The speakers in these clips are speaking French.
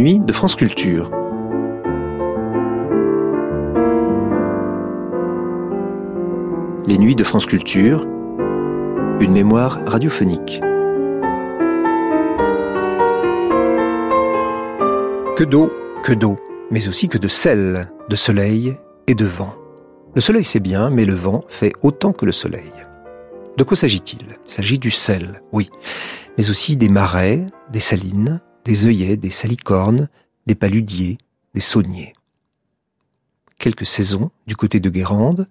nuits de France Culture. Les nuits de France Culture, une mémoire radiophonique. Que d'eau, que d'eau, mais aussi que de sel, de soleil et de vent. Le soleil c'est bien, mais le vent fait autant que le soleil. De quoi s'agit-il? Il s'agit du sel, oui, mais aussi des marais, des salines, des œillets, des salicornes, des paludiers, des sauniers. Quelques saisons du côté de Guérande,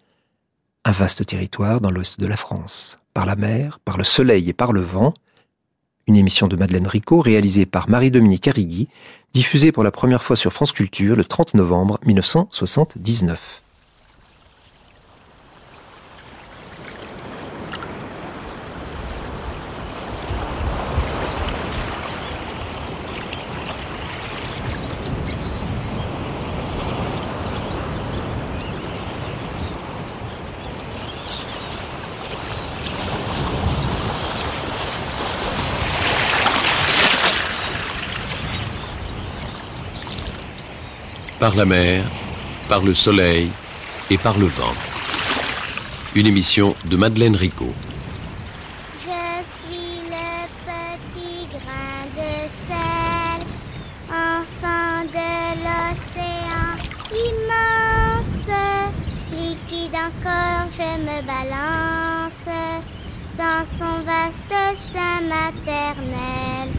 un vaste territoire dans l'ouest de la France, par la mer, par le soleil et par le vent, une émission de Madeleine Ricot réalisée par Marie-Dominique Arrigui, diffusée pour la première fois sur France Culture le 30 novembre 1979. Par la mer, par le soleil et par le vent. Une émission de Madeleine Rico. Je suis le petit grain de sel, enfant de l'océan immense, liquide encore, je me balance dans son vaste sein maternel.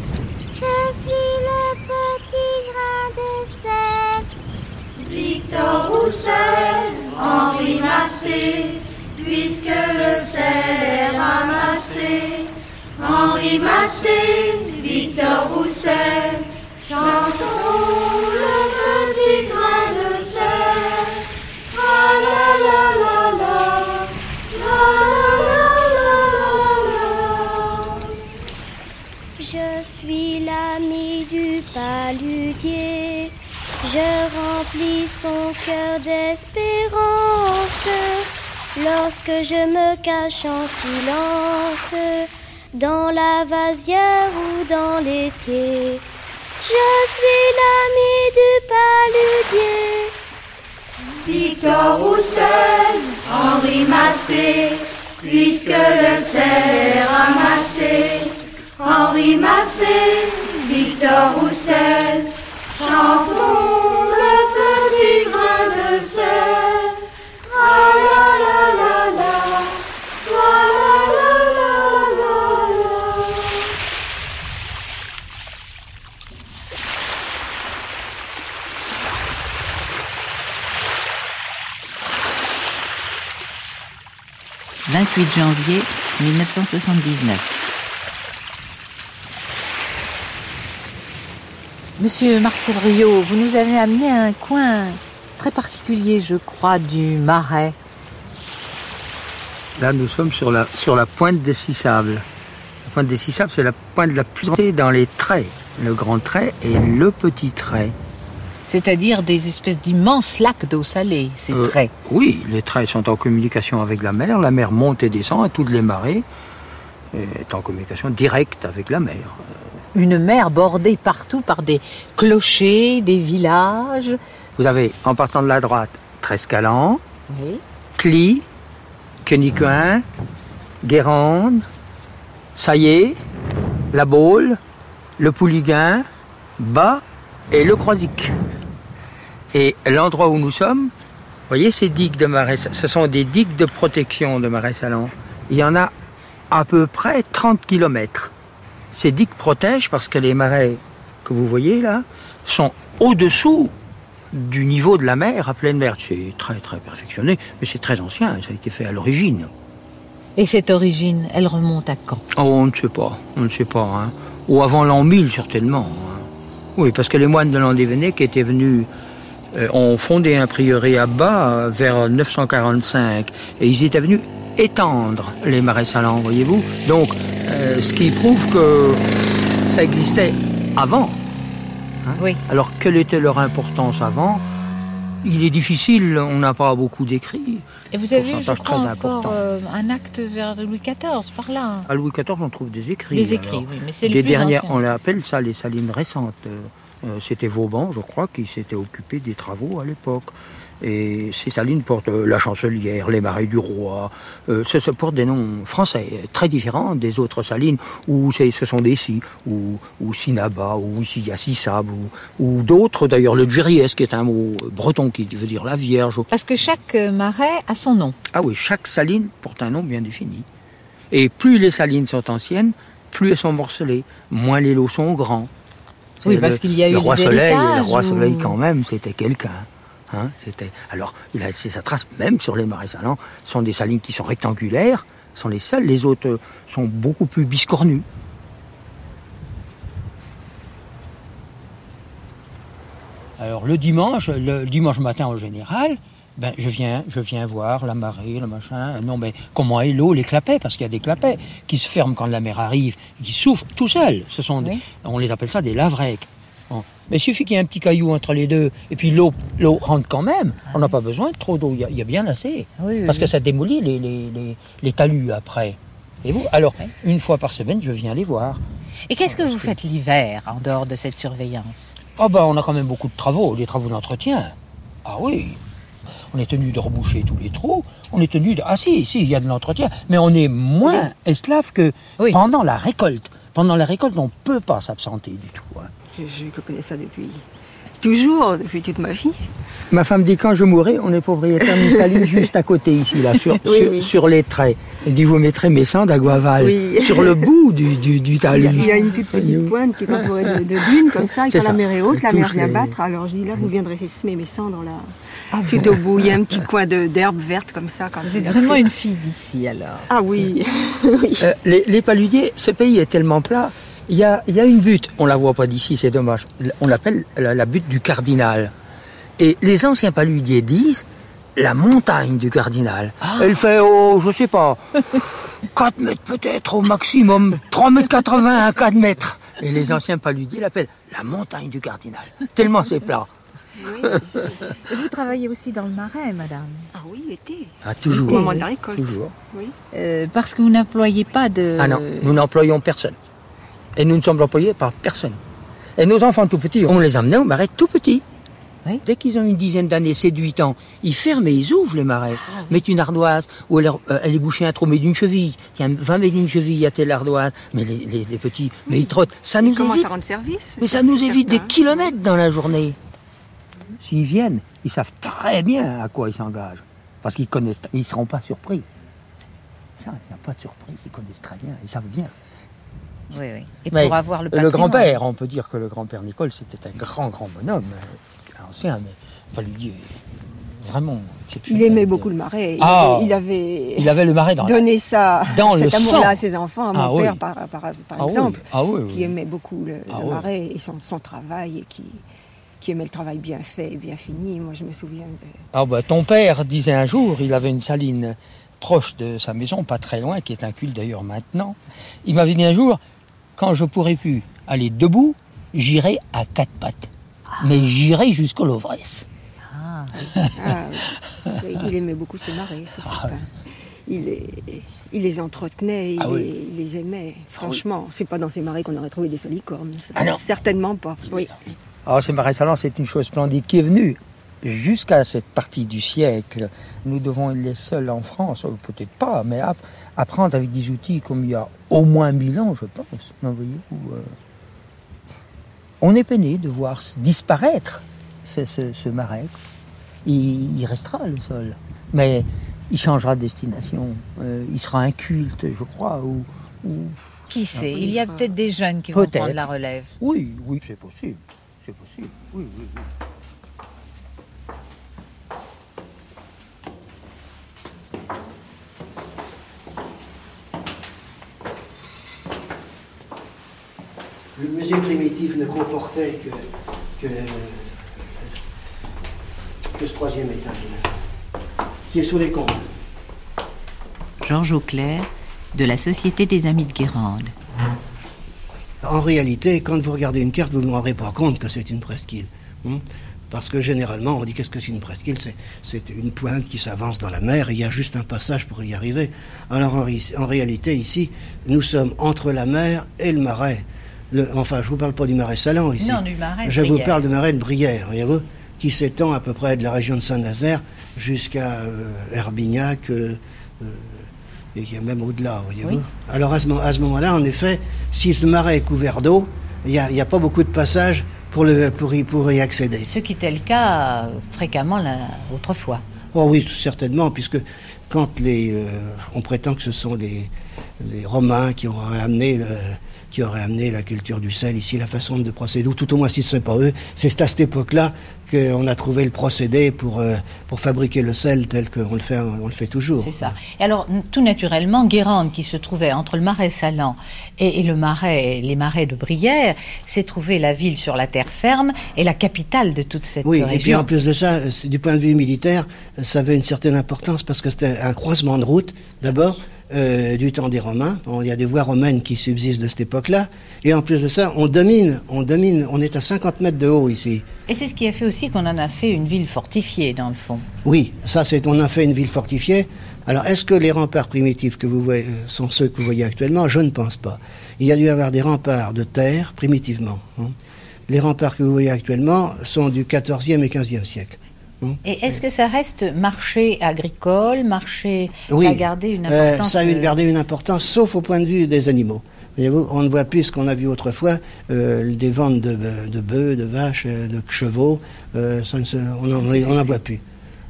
Je suis le Victor Roussel, Henri Massé, puisque le sel est ramassé. Henri Massé, Victor Roussel, chantons le petit grain de sel. La la la la, la la la la la. Je suis l'ami du paludier. Je remplis son cœur d'espérance lorsque je me cache en silence dans la vasière ou dans l'été. Je suis l'ami du paludier. Victor Roussel, Henri Massé, puisque le sel est ramassé. Henri Massé, Victor Roussel, chantons 28 janvier 1979. Monsieur Marcel Rio, vous nous avez amené à un coin très particulier, je crois, du Marais. Là, nous sommes sur la, sur la pointe des Six Sables. La pointe des Six Sables, c'est la pointe la plus grande dans les traits. Le grand trait et le petit trait. C'est-à-dire des espèces d'immenses lacs d'eau salée, ces Euh, traits. Oui, les traits sont en communication avec la mer. La mer monte et descend à toutes les marées. Et est en communication directe avec la mer. Une mer bordée partout par des clochers, des villages. Vous avez, en partant de la droite, Trescalan, Oui. Cly, Quenicoin, Guérande, Saillé, La Baule, le Pouliguen, Bas et le Croisic. Et l'endroit où nous sommes, vous voyez ces digues de marais, ce sont des digues de protection de marais salants. Il y en a à peu près 30 km. Ces digues protègent parce que les marais que vous voyez là sont au-dessous du niveau de la mer à pleine mer. C'est très très perfectionné, mais c'est très ancien, ça a été fait à l'origine. Et cette origine, elle remonte à quand? Oh, on ne sait pas, on ne sait pas. Hein. Ou avant l'an 1000 certainement. hein. Oui, parce que les moines de Landévennec qui étaient venus ont fondé un prieuré à bas euh, vers 945 et ils étaient venus étendre les marais salants, voyez-vous. Donc, euh, ce qui prouve que ça existait avant. hein. Oui. Alors, quelle était leur importance avant? Il est difficile, on n'a pas beaucoup d'écrits. Et vous avez, je crois, très encore euh, un acte vers Louis XIV, par là. À Louis XIV, on trouve des écrits. Des écrits, alors. oui, mais c'est le Les plus dernières, ancien. on appelle ça les salines récentes. Euh, Euh, C'était Vauban, je crois, qui s'était occupé des travaux à l'époque. Et ces salines portent euh, la Chancelière, les Marais du Roi. Euh, ce, ce portent des noms français, euh, très différents des autres salines, où ce sont des si, ou, ou Sinaba, ou ici il y a Sissab, ou, ou d'autres. D'ailleurs, le Djuriès, qui est un mot breton qui veut dire la Vierge. Parce que chaque euh, marais a son nom. Ah oui, chaque saline porte un nom bien défini. Et plus les salines sont anciennes, plus elles sont morcelées, moins les lots sont grands. Oui, C'est parce le- qu'il y a eu le roi des soleil, le roi ou- soleil quand même, c'était quelqu'un. Hein, c'était alors il a laissé sa trace même sur les marais salants. Ce sont des salines qui sont rectangulaires, sont les seules. Les autres sont beaucoup plus biscornues. Alors le dimanche, le dimanche matin en général, ben, je viens, je viens voir la marée, le machin. Non, mais comment est l'eau, les clapets, parce qu'il y a des clapets qui se ferment quand la mer arrive, qui s'ouvrent tout seuls. Ce sont, des- Oui. on les appelle ça des lavrecs. Bon. Mais il suffit qu'il y ait un petit caillou entre les deux, et puis l'eau, l'eau rentre quand même. On n'a pas besoin de trop d'eau. Il y y, a bien assez, Oui, oui, parce que ça démolit les, les, les, les talus après. Et vous? Alors, une fois par semaine, je viens les voir. Et qu'est-ce que vous faites l'hiver en dehors de cette surveillance? Ah ben, on a quand même beaucoup de travaux, des travaux d'entretien. Ah oui. On est tenu de reboucher tous les trous. On est tenu de... Ah si, si, il y a de l'entretien. Mais on est moins esclave que Oui. pendant la récolte. Pendant la récolte, on ne peut pas s'absenter du tout. hein. Je, je connais ça depuis toujours, depuis toute ma vie. Ma femme dit quand je mourrai, on est propriétaire d'une saline juste à côté ici, là, sur, Oui, sur, oui. sur les traits. Elle dit vous mettrez mes cendres d'Aguaval Oui. sur le bout du, talus. a, il y a une toute petite pointe qui est entourée de, de dunes comme ça, et quand ça. la mer est haute, la mer vient les- battre. Alors je dis là, vous viendrez semer mes cendres là. Tout au bout, il y a un petit coin d'herbe verte comme ça. Quand Vous il êtes a vraiment une fille d'ici alors. Ah oui, oui. Euh, les, les paludiers, ce pays est tellement plat. Il y a, il y a une butte, on la voit pas d'ici, c'est dommage. On l'appelle la, la butte du cardinal. Et les anciens paludiers disent la montagne du cardinal. Elle fait, oh, je sais pas, 4 mètres peut-être au maximum, 3 mètres 80 à 4 mètres. Et les anciens paludiers l'appellent la montagne du cardinal. Tellement c'est plat. Et vous travaillez aussi dans le marais, madame Ah oui, été. Ah, toujours. Au moment de la récolte. Toujours. Oui. Euh, Parce que vous n'employez pas de... Ah non, nous n'employons personne. Et nous ne sommes employés par personne. Et nos enfants tout petits, on les emmenait au marais tout petits. Oui. Dès qu'ils ont une dizaine d'années, 7-8 ans, ils ferment et ils ouvrent les marais. Mettent une ardoise, ou alors euh, aller boucher un trou, mais d'une cheville. Tiens, 20 mètres d'une cheville à telle ardoise. Mais les, les- les petits, mais ils trottent. Ça nous Ils commencent évite, à rendre service? mais ça nous évite des kilomètres dans la journée. S'ils viennent, ils savent très bien à quoi ils s'engagent. Parce qu'ils connaissent, ils ne seront pas surpris. Ça, il n'y a pas de surprise, ils connaissent très bien, ils savent bien. Oui, oui. Et Mais pour avoir le Le grand-père, on peut dire que le grand-père Nicole, c'était un grand, grand bonhomme, euh, ancien, mais pas lui dire vraiment Il aimait beaucoup le marais. Il Ah. avait, il avait Il avait le marais dans la... donné ça, dans le cet amour-là à ses enfants, à mon Ah oui. père par, par, par Ah oui, exemple, ah oui, oui. qui aimait beaucoup le, Ah le oui. marais et son, son travail et qui, qui aimait le travail bien fait et bien fini. Moi, je me souviens de... Ah bah, ton père disait un jour, il avait une saline proche de sa maison, pas très loin, qui est un culte d'ailleurs maintenant. Il m'avait dit un jour, quand je pourrai plus aller debout, j'irai à quatre pattes. Mais j'irai jusqu'au Lovresse. Ah, Ah, oui. il aimait beaucoup ses marais, c'est Ah, certain. Il les, il les entretenait, il, oui. les, il les aimait. Franchement, c'est pas dans ces marais qu'on aurait trouvé des salicornes. Ah. Certainement pas. Oui. Alors ces marais salants, c'est une chose splendide qui est venue jusqu'à cette partie du siècle. Nous devons être les seuls en France, euh, peut-être pas, mais app- apprendre avec des outils comme il y a au moins mille ans, je pense. Non, voyez-vous, euh, On est peiné de voir disparaître ce, ce- ce marais. Il, il restera le sol, mais il changera de destination. Euh, il sera un culte, je crois, ou, ou- qui sait Il y a peut-être des jeunes qui vont prendre la relève. Oui, oui, c'est possible. C'est possible. Oui, oui, oui. Le musée primitif ne comportait que, que, que ce troisième étage, qui est sous les combles. Georges Auclair, de la Société des Amis de Guérande. En réalité, quand vous regardez une carte, vous ne vous rendrez pas compte que c'est une presqu'île. hein. Parce que généralement, on dit qu'est-ce que c'est une presqu'île? C'est- une pointe qui s'avance dans la mer et il y a juste un passage pour y arriver. Alors en, réalité, ici, nous sommes entre la mer et le marais. Le, enfin, je vous parle pas du marais Salan ici. Non, du marais de Je vous Brière. parle du marais de Brière, voyez-vous, qui s'étend à peu près de la région de Saint-Nazaire jusqu'à euh, Herbignac, euh, et qui est même au-delà, voyez-vous. Oui. Alors à ce, mo- à ce moment-là, en effet, si le marais est couvert d'eau, il n'y a, il y a pas beaucoup de passages pour, le, pour, y, pour y accéder. Ce qui était le cas fréquemment là, autrefois. Oh oui, certainement, puisque quand les, euh, on prétend que ce sont les, les Romains qui auraient amené le- qui auraient amené la culture du sel ici, la façon de procéder, ou tout au moins si ce n'est pas eux, c'est à cette époque-là qu'on a trouvé le procédé pour, euh, pour fabriquer le sel tel qu'on le fait, on le fait toujours. C'est ça. Et alors, tout naturellement, Guérande, qui se trouvait entre le marais Salan et, et le marais, les marais de Brière, s'est trouvé la ville sur la terre ferme et la capitale de toute cette Oui, et puis région. en plus de ça, c'est- du point de vue militaire, ça avait une certaine importance parce que c'était un croisement de route, d'abord, euh, du temps des Romains. Bon, il y a des voies romaines qui subsistent de cette époque-là. Et en plus de ça, on domine, on domine, on est à 50 mètres de haut ici. Et c'est ce qui a fait aussi qu'on en a fait une ville fortifiée, dans le fond. Oui, ça c'est, on a fait une ville fortifiée. Alors, est-ce que les remparts primitifs que vous voyez euh, sont ceux que vous voyez actuellement? Je ne pense pas. Il y a dû y avoir des remparts de terre primitivement. hein. Les remparts que vous voyez actuellement sont du 14e et 15e siècle. Hein. Et est-ce que ça reste marché agricole, marché... Oui, Ça a gardé une euh, importance... ça a eu- euh, gardé une importance, sauf au point de vue des animaux. Voyez-vous, on ne voit plus ce qu'on a vu autrefois, euh, des ventes de, de bœufs, de vaches, de chevaux. ça ne se- on n'en voit plus.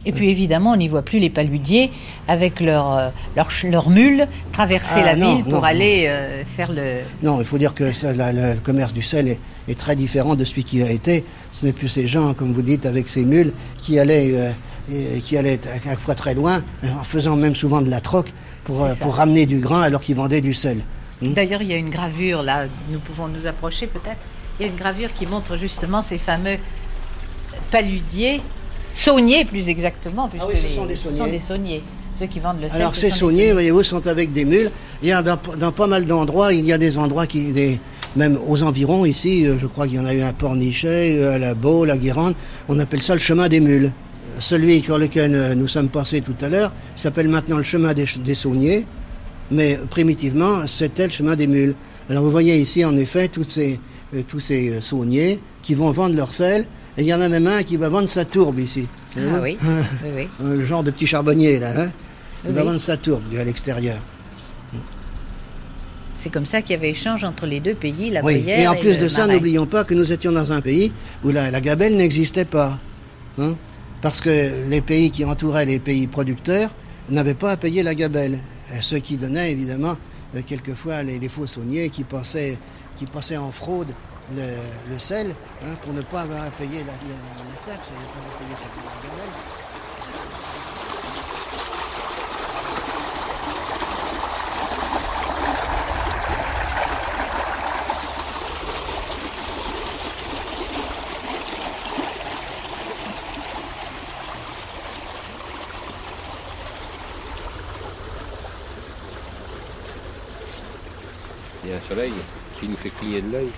Et puis évidemment, on n'y voit plus les paludiers avec leurs euh, ch- leurs mules traverser Ah, la non, ville pour non, aller euh, faire le... Non, il faut dire que ça, la- la- le commerce du sel est, est très différent de celui qui a été. Ce n'est plus ces gens, comme vous dites, avec ces mules qui allaient, euh, qui allaient à chaque fois très loin, en faisant même souvent de la troque pour, euh, pour ramener du grain alors qu'ils vendaient du sel. Hmm? D'ailleurs, il y a une gravure là, nous pouvons nous approcher peut-être. Il y a une gravure qui montre justement ces fameux paludiers, sauniers plus exactement, puisque Ah oui, ce les- sont des sauniers. sauniers, ceux qui vendent le sel. Alors ce ces sauniers, voyez-vous, sont avec des mules. Il y a dans, dans pas mal d'endroits, il y a des endroits qui, des, même aux environs ici, euh, je crois qu'il y en a eu un Pornichet, euh, à la Baule, à Guérande, on appelle ça le chemin des mules. Celui sur lequel euh, nous sommes passés tout à l'heure s'appelle maintenant le chemin des, des sauniers, mais primitivement c'était le chemin des mules. Alors vous voyez ici en effet tous ces, tous ces sauniers qui vont vendre leur sel, et il y en a même un qui va vendre sa tourbe ici. Ah oui, oui, oui. Le genre de petit charbonnier là, hein il va vendre sa tourbe à l'extérieur. C'est comme ça qu'il y avait échange entre les deux pays, la Oui, et en plus de ça, n'oublions pas que nous étions dans un pays où la, la gabelle n'existait pas. hein, parce que les pays qui entouraient les pays producteurs n'avaient pas à payer la gabelle. Ce qui donnait évidemment euh, quelquefois les, les faux sauniers qui passaient, qui passaient en fraude le, sel hein, pour ne pas avoir à payer la, la- la taxe. gabelle. Il y a un soleil qui nous fait cligner de l'œil.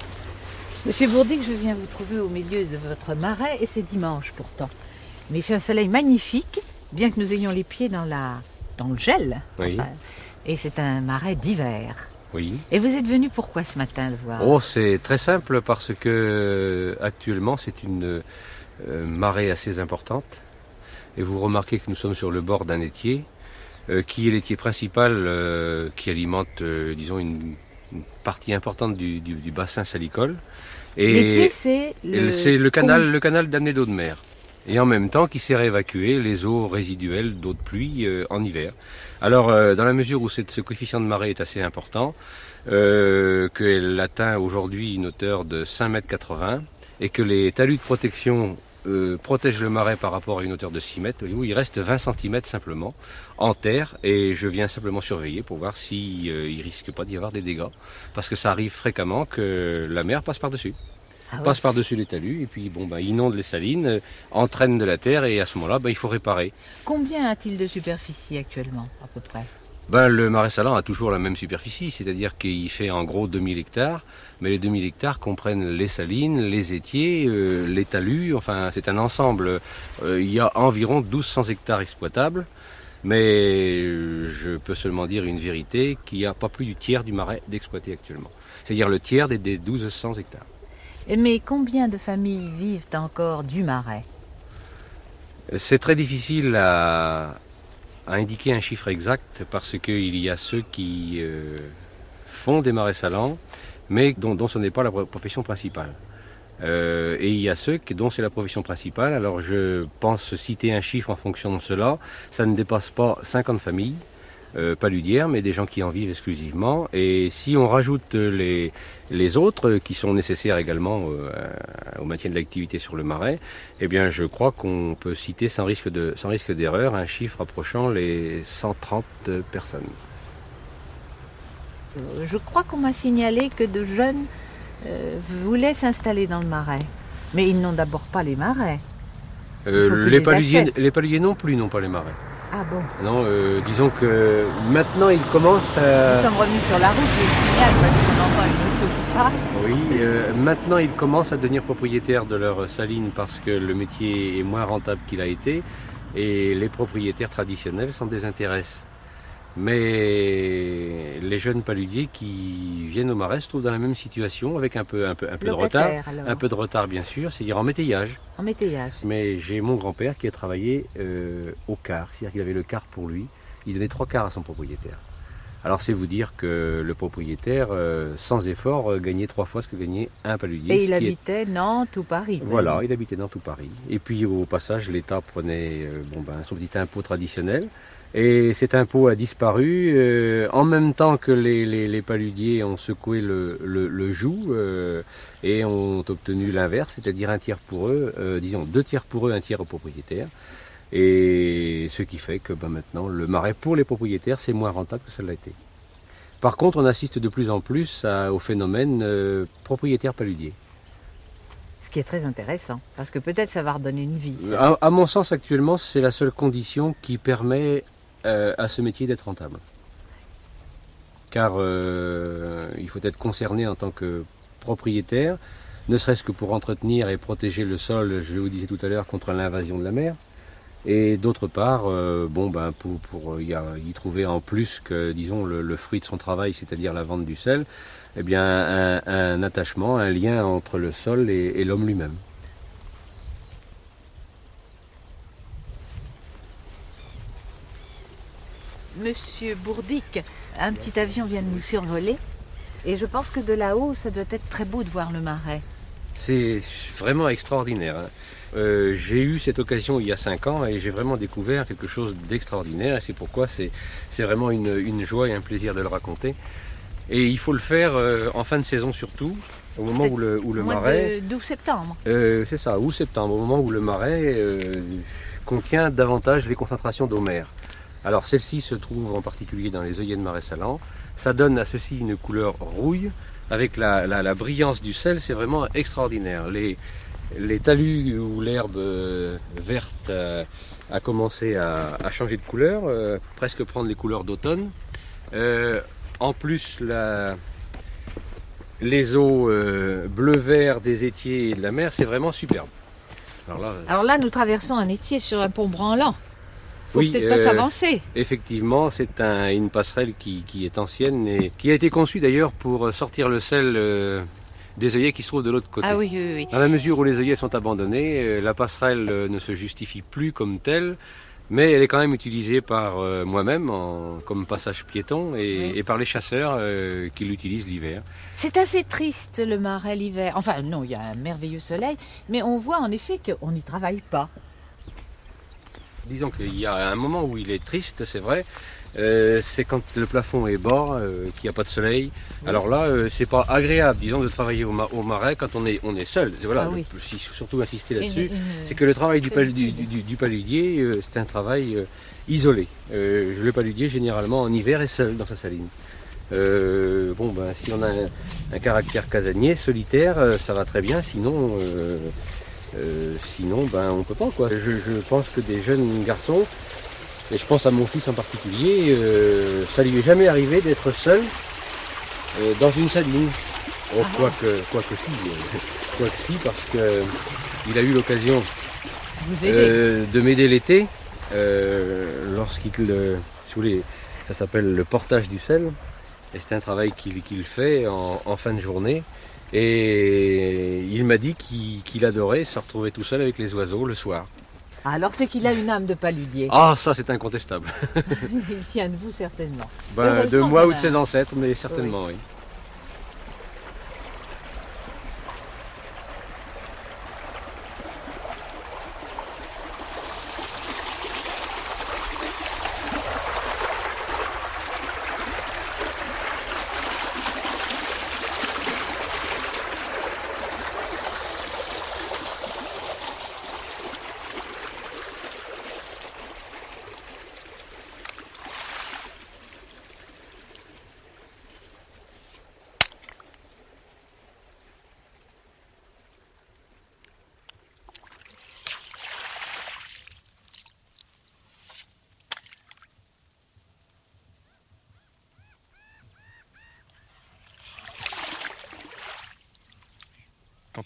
Monsieur Bourdic, je viens vous trouver au milieu de votre marais et c'est dimanche pourtant. Mais il fait un soleil magnifique, bien que nous ayons les pieds dans, la, dans le gel. Oui. Enfin, et c'est un marais d'hiver. Oui. Et vous êtes venu pourquoi ce matin le voir? Oh, c'est très simple parce que euh, actuellement c'est une euh, marée assez importante. Et vous remarquez que nous sommes sur le bord d'un étier, euh, qui est l'étier principal euh, qui alimente, disons, une, une partie importante du, du- du bassin salicole. Et L'étier, c'est le... c'est le canal, le canal d'amener d'eau de mer. Et en même temps qui sert à évacuer les eaux résiduelles d'eau de pluie euh, en hiver. Alors, euh, dans la mesure où cette- ce coefficient de marée est assez important, euh, qu'elle atteint aujourd'hui une hauteur de 5,80 m et que les talus de protection euh, protègent le marais par rapport à une hauteur de 6 mètres, voyez-vous, il reste 20 cm simplement en terre. Et je viens simplement surveiller pour voir s'il ne risque pas d'y avoir des dégâts. Parce que ça arrive fréquemment que la mer passe par-dessus. Ah ouais. passe par-dessus les talus. Et puis bon bah inonde les salines, euh, entraîne de la terre. Et à ce moment-là bah, il faut réparer. Combien a-t-il de superficie actuellement, à peu près? Ben, le marais salant a toujours la même superficie, c'est-à-dire qu'il fait en gros 2000 hectares, mais les 2000 hectares comprennent les salines, les étiers, euh, les talus, enfin c'est un ensemble. Euh, il y a environ 1200 hectares exploitables Mais euh, je peux seulement dire une vérité, qu'il n'y a pas plus du tiers du marais d'exploiter actuellement. C'est-à-dire le tiers des, des 1200 hectares. Mais combien de familles vivent encore du marais? C'est très difficile à, à indiquer un chiffre exact parce qu'il y a ceux qui euh, font des marais salants, mais dont, ce n'est pas la profession principale. Euh, et il y a ceux dont c'est la profession principale. Alors je pense citer un chiffre en fonction de cela. Ça ne dépasse pas 50 familles euh, paludières, mais des gens qui en vivent exclusivement. Et si on rajoute les, autres euh, qui sont nécessaires également au maintien de l'activité sur le marais, eh bien je crois qu'on peut citer sans risque de sans risque d'erreur un chiffre approchant les 130 personnes. Euh, Je crois qu'on m'a signalé que de jeunes euh, voulaient s'installer dans le marais. Mais ils n'ont d'abord pas les marais. Euh, les les non plus n'ont pas les marais. Ah bon Non, euh, disons que maintenant ils commencent à Nous sommes revenus sur la route, je le signale parce qu'on entend une auto qui passe. Oui, euh, maintenant ils commencent à devenir propriétaires de leur saline parce que le métier est moins rentable qu'il a été et les propriétaires traditionnels s'en désintéressent. Mais les jeunes paludiers qui viennent au marais se trouvent dans la même situation avec un peu, un peu, un peu de retard. Alors. Un peu de retard bien sûr, c'est-à-dire en métayage. En métayage. Mais j'ai mon grand-père qui a travaillé euh, au quart, c'est-à-dire qu'il avait le quart pour lui. Il donnait trois quarts à son propriétaire. Alors c'est vous dire que le propriétaire, euh, sans effort, euh, gagnait trois fois ce que gagnait un paludier. Et il qui est- habitait Nantes ou Paris. Voilà, il habitait dans tout Paris. Et puis au passage, l'État prenait euh, bon, ben, son petit impôt traditionnel. Et cet impôt a disparu euh, en même temps que les, les, les paludiers ont secoué le, le, le joug euh, et ont obtenu l'inverse, c'est-à-dire un tiers pour eux, euh, disons deux tiers pour eux, un tiers aux propriétaires. Et ce qui fait que ben, maintenant, le marais pour les propriétaires, c'est moins rentable que ça l'a été. Par contre, on assiste de plus en plus à- au phénomène propriétaire paludier. Ce qui est très intéressant, parce que peut-être ça va redonner une vie. À, à mon sens, actuellement, c'est la seule condition qui permet à ce métier d'être rentable. Car euh, il faut être concerné en tant que propriétaire, ne serait-ce que pour entretenir et protéger le sol, je vous disais tout à l'heure, contre l'invasion de la mer. Et d'autre part, euh, bon, ben, pour, y, trouver en plus que, disons, le, fruit de son travail, c'est-à-dire la vente du sel, eh bien, un, attachement, un lien entre le sol et l'homme lui-même. Monsieur Bourdic, un petit avion vient de nous survoler. Et je pense que de là-haut, ça doit être très beau de voir le marais. C'est vraiment extraordinaire. hein. Euh, j'ai eu cette occasion il y a cinq ans et j'ai vraiment découvert quelque chose d'extraordinaire et c'est pourquoi c'est vraiment une, une joie et un plaisir de le raconter. Et il faut le faire euh, en fin de saison surtout, au moment où le, où le mois marais... de- d'août septembre. Euh, c'est ça, août septembre, au moment où le marais contient davantage les concentrations d'eau mer. Alors celle-ci se trouve en particulier dans les œillets de marais salants. Ça donne à ceci une couleur rouille avec la, la- la brillance du sel, c'est vraiment extraordinaire. Les, talus où l'herbe euh, verte a commencé à, changer de couleur, euh, presque prendre les couleurs d'automne. Euh, en plus, les eaux bleu-vert des étiers et de la mer, c'est vraiment superbe. Alors là, Alors là, nous traversons un étier sur un pont branlant. Faut Oui, peut-être pas euh, s'avancer. effectivement, c'est un- une passerelle qui, qui est ancienne et qui a été conçue d'ailleurs pour sortir le sel euh, des œillets qui se trouvent de l'autre côté. Ah oui, oui, oui. Dans la mesure où les œillets sont abandonnés, euh, la passerelle euh, ne se justifie plus comme telle, mais elle est quand même utilisée par euh, moi-même comme passage piéton et, Oui. et par les chasseurs euh, qui l'utilisent l'hiver. C'est assez triste le marais l'hiver. Enfin, non, il y a un merveilleux soleil, mais on voit en effet qu'on n'y travaille pas. Disons qu'il y a un moment où il est triste, c'est vrai. euh, c'est quand le plafond est bas, euh, qu'il n'y a pas de soleil. Alors là, euh, c'est pas agréable, disons, de travailler au, ma- au marais quand on est, on est seul. C'est- Voilà, Ah oui. le- si- surtout insister là-dessus. C'est que le travail du, pal- du, solitude. du- du paludier, euh, c'est un travail isolé. Le paludier, généralement, en hiver, est seul dans sa saline. Bon, ben, si on a un, un caractère casanier, solitaire, ça va très bien. Sinon, euh, sinon, ben, on peut pas. Quoi. Je, je pense que des jeunes garçons, et je pense à mon fils en particulier, euh, ça lui est jamais arrivé d'être seul euh, dans une saline. Oh, Ah. quoique, quoique si, quoique si, parce que il a eu l'occasion de m'aider l'été lorsqu'il, si vous voulez, ça s'appelle le portage du sel. Et c'est un travail qu'il fait en, en fin de journée. Et il m'a dit qu'il adorait se retrouver tout seul avec les oiseaux le soir. Alors c'est qu'il a une âme de paludier. Ah, ça c'est incontestable. Il tient de vous certainement. Ben, de moi ou de ses ancêtres, mais certainement oui.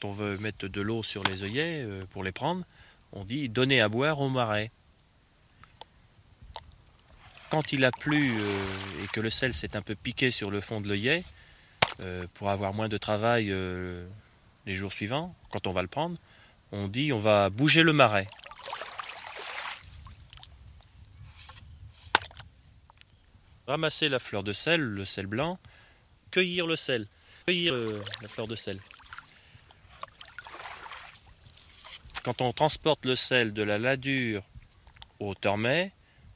On veut mettre de l'eau sur les œillets euh, pour les prendre, on dit donner à boire au marais. Quand il a plu euh, et que le sel s'est un peu piqué sur le fond de l'œillet, euh, pour avoir moins de travail les jours suivants, quand on va le prendre, on dit on va bouger le marais. Ramasser la fleur de sel, le sel blanc, cueillir le sel, cueillir la fleur de sel. Quand on transporte le sel de la ladure au Tormet,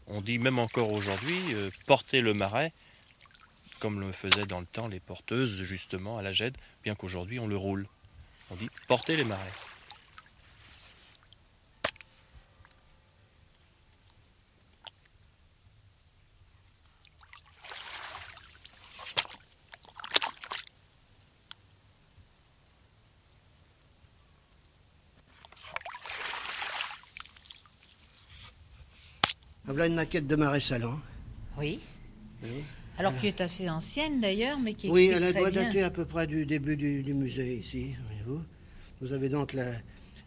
on dit même encore aujourd'hui euh, porter le marais, comme le faisaient dans le temps les porteuses justement à la Gède, bien qu'aujourd'hui on le roule. On dit porter les marais. Voilà une maquette de marais salant. Oui. Oui. Alors qui est assez ancienne d'ailleurs, mais qui Oui, explique elle doit bien. dater à peu près du début du, du musée ici, voyez-vous. Vous avez donc la,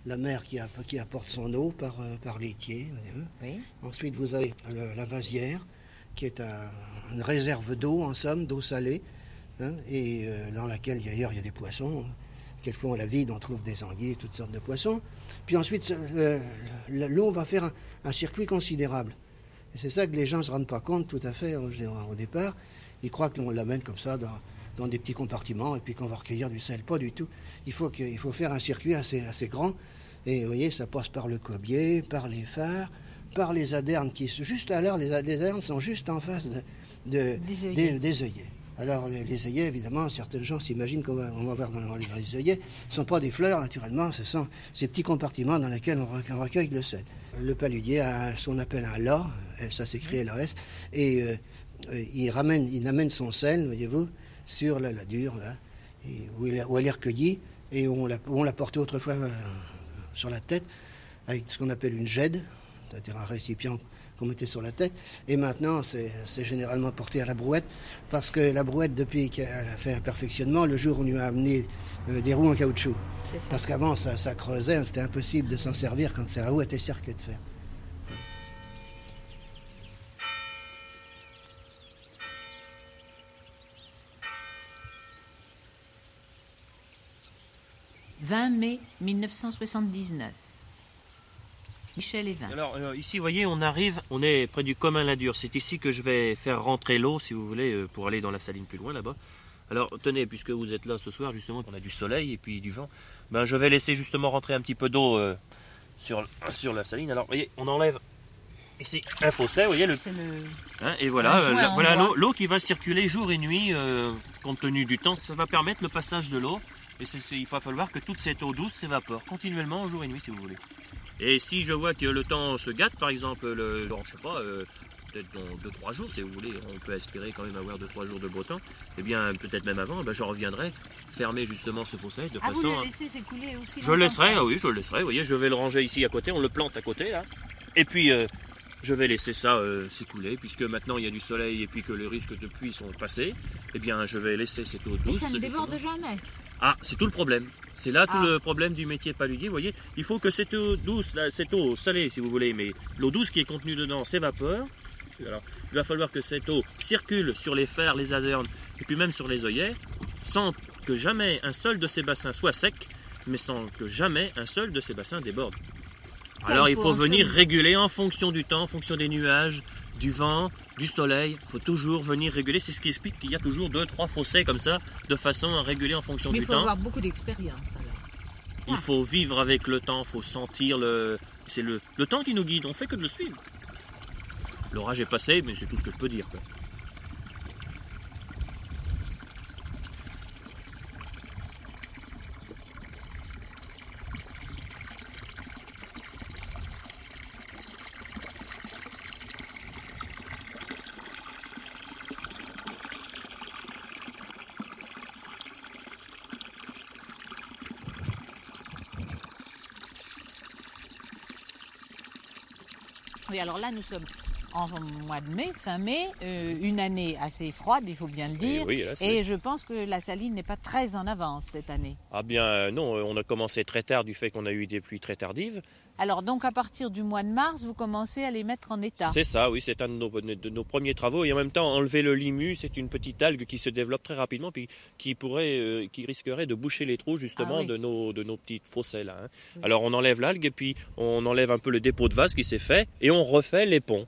la mer qui, a- qui apporte son eau par, euh, par l'étier. Oui. Ensuite, vous avez le- la vasière, qui est un- une réserve d'eau, en somme, d'eau salée, hein, et euh, dans laquelle, d'ailleurs, il y a des poissons. Quelquefois, on la vide, on trouve des anguilles, toutes sortes de poissons. Puis ensuite, euh, le- l'eau va faire un, un circuit considérable. Et c'est ça que les gens ne se rendent pas compte tout à fait au, au départ. Ils croient qu'on l'amène comme ça dans, dans des petits compartiments et puis qu'on va recueillir du sel. Pas du tout. Il faut, que- il faut faire un circuit assez, assez grand. Et vous voyez, ça passe par le cobier, par les phares, par les adernes qui sont juste à l'heure. Les, adernes sont juste en face de, de- Des œillets. des, des œillets. Alors les, les œillets, évidemment, certaines gens s'imaginent qu'on va, on va voir dans, les- dans les œillets. Ce ne sont pas des fleurs, naturellement, ce sont ces petits compartiments dans lesquels on, recueille- on recueille le sel. Le paludier a ce qu'on appelle un LA, ça s'écrit LAS, et euh, euh, il, ramène, il amène son sel, voyez-vous, sur la ladure, là, et où, il, où elle est recueillie, et où on l'a, on l'a autrefois euh, sur la tête, avec ce qu'on appelle une gède, c'est-à-dire un récipient qu'on mettait sur la tête. Et maintenant, c'est généralement porté à la brouette, parce que la brouette, depuis qu'elle a fait un perfectionnement, le jour où on lui a amené euh, des roues en caoutchouc. Parce qu'avant, ça, ça creusait, c'était impossible de s'en servir quand sa roue était cerclée de fer. « 20 mai 1979. Michel Evin. Alors euh, ici, vous voyez, on arrive, on est près du commun Ladure. C'est ici que je vais faire rentrer l'eau, si vous voulez, euh, pour aller dans la saline plus loin là-bas. Alors tenez, puisque vous êtes là ce soir, justement, on a du soleil et puis du vent, ben, je vais laisser justement rentrer un petit peu d'eau euh, sur, sur la saline. Alors, vous voyez, on enlève ici un fossé, vous voyez, le. Hein, et voilà, voilà l'eau, l'eau qui va circuler jour et nuit, compte tenu du temps. Ça va permettre le passage de l'eau. Et il va falloir que toute cette eau douce s'évapore continuellement jour et nuit, si vous voulez. Et si je vois que le temps se gâte, par exemple, le, dans, je sais pas, euh, peut-être dans 2-3 jours, si vous voulez, on peut espérer quand même avoir 2-3 jours de beau temps, et bien peut-être même avant, ben, je reviendrai fermer justement ce fossé de Ah, vous façon le à- laissez s'écouler aussi je le laisserai, oui, je le laisserai. Vous voyez, je vais le ranger ici à côté, on le plante à côté là. Et puis, euh, je vais laisser ça euh, s'écouler, puisque maintenant il y a du soleil et puis que les risques de pluie sont passés. Eh bien, je vais laisser cette eau Et douce. ça ne déborde jamais. Ah, c'est tout le problème. C'est là tout Ah. le problème du métier de paludier. Vous voyez, il faut que cette eau douce, cette eau salée, si vous voulez, mais l'eau douce qui est contenue dedans s'évapore. Alors, il va falloir que cette eau circule sur les fers, les adernes, et puis même sur les œillets, sans que jamais un seul de ces bassins soit sec, mais sans que jamais un seul de ces bassins déborde. Alors il faut venir réguler en fonction du temps, en fonction des nuages, du vent, du soleil. Il faut toujours venir réguler. C'est ce qui explique qu'il y a toujours deux, trois fossés comme ça, de façon à réguler en fonction Mais il du faut temps. avoir beaucoup d'expérience alors. Il faut vivre avec le temps, il faut sentir le. C'est le, le temps qui nous guide, on fait que de le suivre. L'orage est passé, mais c'est tout ce que je peux dire. quoi. Alors là, nous sommes en mois de mai, fin mai, euh, une année assez froide, il faut bien le dire. Eh oui, là, c'est- Et je pense que la saline n'est pas très en avance cette année. Ah bien euh, non, euh, on a commencé très tard du fait qu'on a eu des pluies très tardives. Alors donc à partir du mois de mars, vous commencez à les mettre en état. C'est ça, oui, c'est un de nos, de nos premiers travaux. Et en même temps, enlever le limu, c'est une petite algue qui se développe très rapidement, puis qui pourrait, euh, qui risquerait de boucher les trous justement Ah oui. de nos, de nos petites fossés là. hein. Alors on enlève l'algue et puis on enlève un peu le dépôt de vase qui s'est fait et on refait les ponts.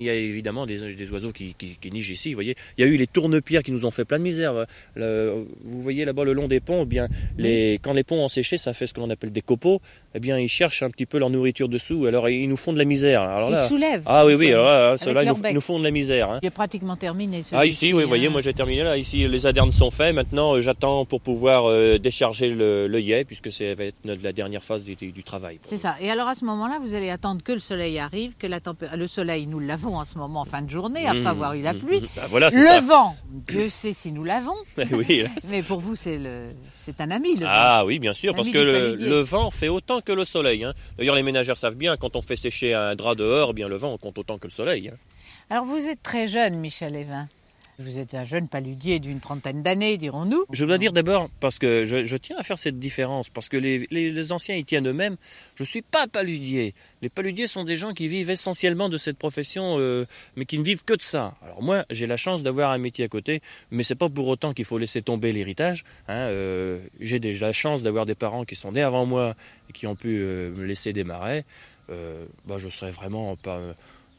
Il y a évidemment des, des oiseaux qui, qui, qui nichent ici. Vous voyez, il y a eu les tournepires qui nous ont fait plein de misère. Le- vous voyez là-bas le long des ponts, eh bien, les, quand les ponts ont séché, ça fait ce que l'on appelle des copeaux. Eh bien, ils cherchent un petit peu leur nourriture dessous. Alors, ils nous font de la misère. Alors Ils soulèvent. ah oui, oui. Ils Alors là, avec ceux-là, ils nous, bec. ils nous font de la misère. hein. Il est pratiquement terminé. Ah ici, oui, vous voyez, hein. moi j'ai terminé là. Ici, les adernes sont faits. Maintenant, euh, j'attends pour pouvoir euh, décharger le, le yé, puisque ça va être la dernière phase du, du travail. C'est ça. Et alors à ce moment-là, vous allez attendre que le soleil arrive, que la température. Le soleil, nous l'avons en ce moment en fin de journée, après Mmh, avoir eu la mmh, pluie. mmh. Ah, voilà, le ça. vent, Dieu sait si nous l'avons. oui, là. Mais pour vous, c'est le, c'est un ami le vent. Ah oui, bien sûr, parce que le, vent fait autant que le soleil. hein. D'ailleurs, les ménagères savent bien, quand on fait sécher un drap dehors, eh bien le vent on compte autant que le soleil. hein. Alors vous êtes très jeune, Michel Evin. Vous êtes un jeune paludier d'une trentaine d'années, dirons-nous. Je dois dire d'abord, parce que je, tiens à faire cette différence, parce que les, anciens y tiennent eux-mêmes, je ne suis pas paludier. Les paludiers sont des gens qui vivent essentiellement de cette profession, euh, mais qui ne vivent que de ça. Alors moi, j'ai la chance d'avoir un métier à côté, mais c'est pas pour autant qu'il faut laisser tomber l'héritage. hein. Euh, j'ai déjà la chance d'avoir des parents qui sont nés avant moi et qui ont pu euh, me laisser des marais. Bah, je serais vraiment pas...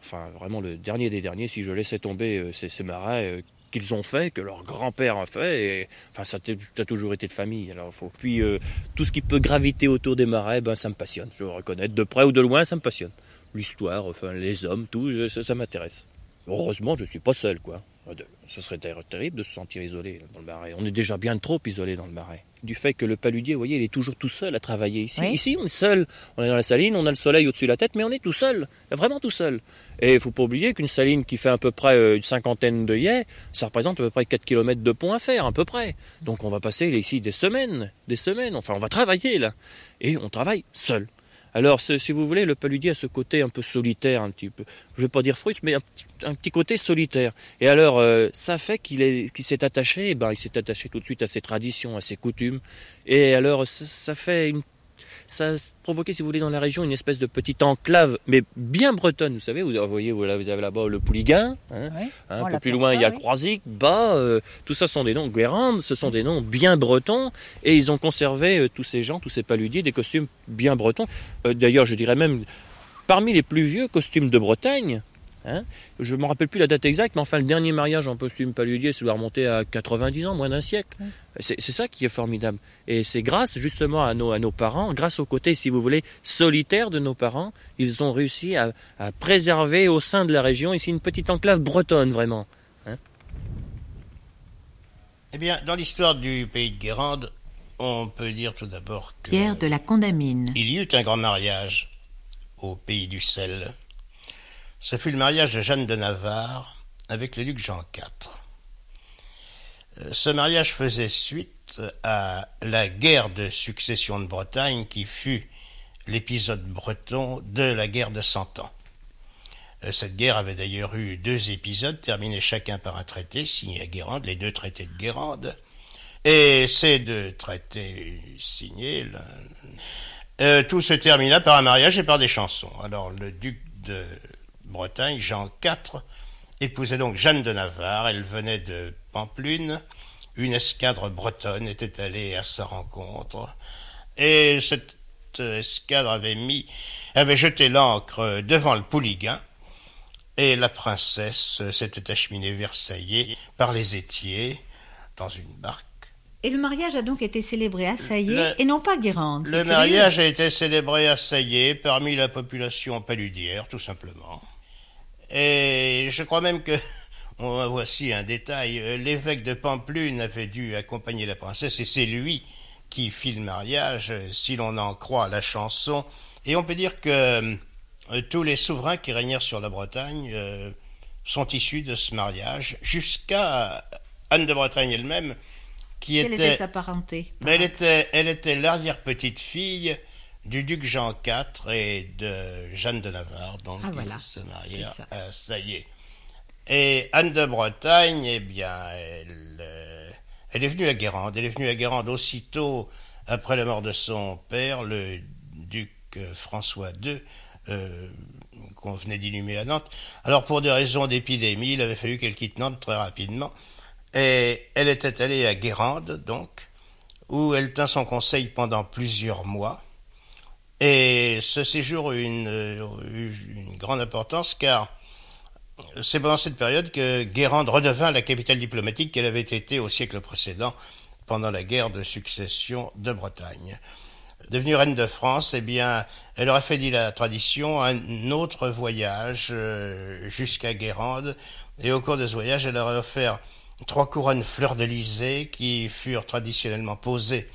Enfin, vraiment le dernier des derniers si je laissais tomber euh, ces, ces marais euh, qu'ils ont fait, que leur grand-père a fait. Et, enfin, ça, ça a toujours été de famille. Alors, faut... Puis, euh, tout ce qui peut graviter autour des marais, ben, ça me passionne. Je dois reconnaître, de près ou de loin, ça me passionne. L'histoire, enfin, les hommes, tout, ça, ça m'intéresse. Heureusement, je ne suis pas seul, quoi. De- Ce serait ter- terrible de se sentir isolé dans le marais. On est déjà bien trop isolé dans le marais. Du fait que le paludier, vous voyez, il est toujours tout seul à travailler ici. Oui. Ici, on est seul. On est dans la saline, on a le soleil au-dessus de la tête, mais on est tout seul. Vraiment tout seul. Et il faut pas oublier qu'une saline qui fait à peu près euh, une cinquantaine de yais, ça représente à peu près 4 km de pont à faire, à peu près. Donc on va passer ici des semaines, des semaines. Enfin, on va travailler là. Et on travaille seul. Alors, si vous voulez, le paludier a ce côté un peu solitaire, un petit peu. Je ne vais pas dire fruste, mais un, petit- côté solitaire. Et alors, euh, ça fait qu'il s'est attaché, eh ben, il s'est attaché tout de suite à ses traditions, à ses coutumes. Et alors, ça, ça fait une. Ça a provoqué, si vous voulez, dans la région, une espèce de petite enclave, mais bien bretonne, vous savez. Vous voyez, vous vous avez là-bas le Pouliguen, hein, Oui. un On peu l'appelle plus loin, ça, il y a oui. Croisic, Bas, euh, tout ça sont des noms, Guérande, ce sont des noms bien bretons, et ils ont conservé, euh, tous ces gens, tous ces paludiers, des costumes bien bretons. Euh, D'ailleurs, je dirais même, parmi les plus vieux costumes de Bretagne, hein, je ne me rappelle plus la date exacte, mais enfin, le dernier mariage en costume paludier, ça doit remonter à 90 ans, moins d'un siècle. C'est c'est ça qui est formidable. Et c'est grâce justement à nos, à nos parents, grâce au côté, si vous voulez, solitaire de nos parents, ils ont réussi à, à préserver au sein de la région ici une petite enclave bretonne, vraiment. Eh bien, dans l'histoire du pays de Guérande, on peut dire tout d'abord que Pierre de la Condamine. il y eut un grand mariage au pays du sel. Ce fut le mariage de Jeanne de Navarre avec le duc Jean IV. Euh, Ce mariage faisait suite à la guerre de succession de Bretagne qui fut l'épisode breton de la guerre de Cent Ans. Euh, Cette guerre avait d'ailleurs eu deux épisodes, terminés chacun par un traité signé à Guérande, les deux traités de Guérande. Et ces deux traités signés, euh, tout se termina par un mariage et par des chansons. Alors le duc de Bretagne, Jean IV, épousait donc Jeanne de Navarre. Elle venait de Pamplune. Une escadre bretonne était allée à sa rencontre. Et cette escadre avait mis, avait jeté l'ancre devant le Pouliguen. Et la princesse s'était acheminée vers Saillé par les étiers dans une barque. Et le mariage a donc été célébré à Saillé et non pas à Guérande. Le mariage a été célébré à Saillé parmi la population paludière, tout simplement. Et je crois même que, voici un détail, l'évêque de Pamplune avait dû accompagner la princesse et c'est lui qui fit le mariage, si l'on en croit la chanson. Et on peut dire que euh, tous les souverains qui régnèrent sur la Bretagne euh, sont issus de ce mariage, jusqu'à Anne de Bretagne elle-même, qui Quelle était, sa parenté mais elle était, elle était l'arrière-petite-fille du duc Jean IV et de Jeanne de Navarre, donc Ah, voilà. se marièrent ça. à Saillé. Et Anne de Bretagne, eh bien, elle, euh, elle est venue à Guérande. Elle est venue à Guérande aussitôt après la mort de son père, le duc euh, François II, euh, qu'on venait d'inhumer à Nantes. Alors, pour des raisons d'épidémie, il avait fallu qu'elle quitte Nantes très rapidement. Et elle était allée à Guérande, donc, où elle tint son conseil pendant plusieurs mois. Et ce séjour eut une, euh, une grande importance car c'est pendant cette période que Guérande redevint la capitale diplomatique qu'elle avait été au siècle précédent pendant la guerre de succession de Bretagne. Devenue reine de France, eh bien, elle aurait fait, dit la tradition, un autre voyage euh, jusqu'à Guérande. Et au cours de ce voyage, elle aurait offert trois couronnes fleurs d'Elysée qui furent traditionnellement posées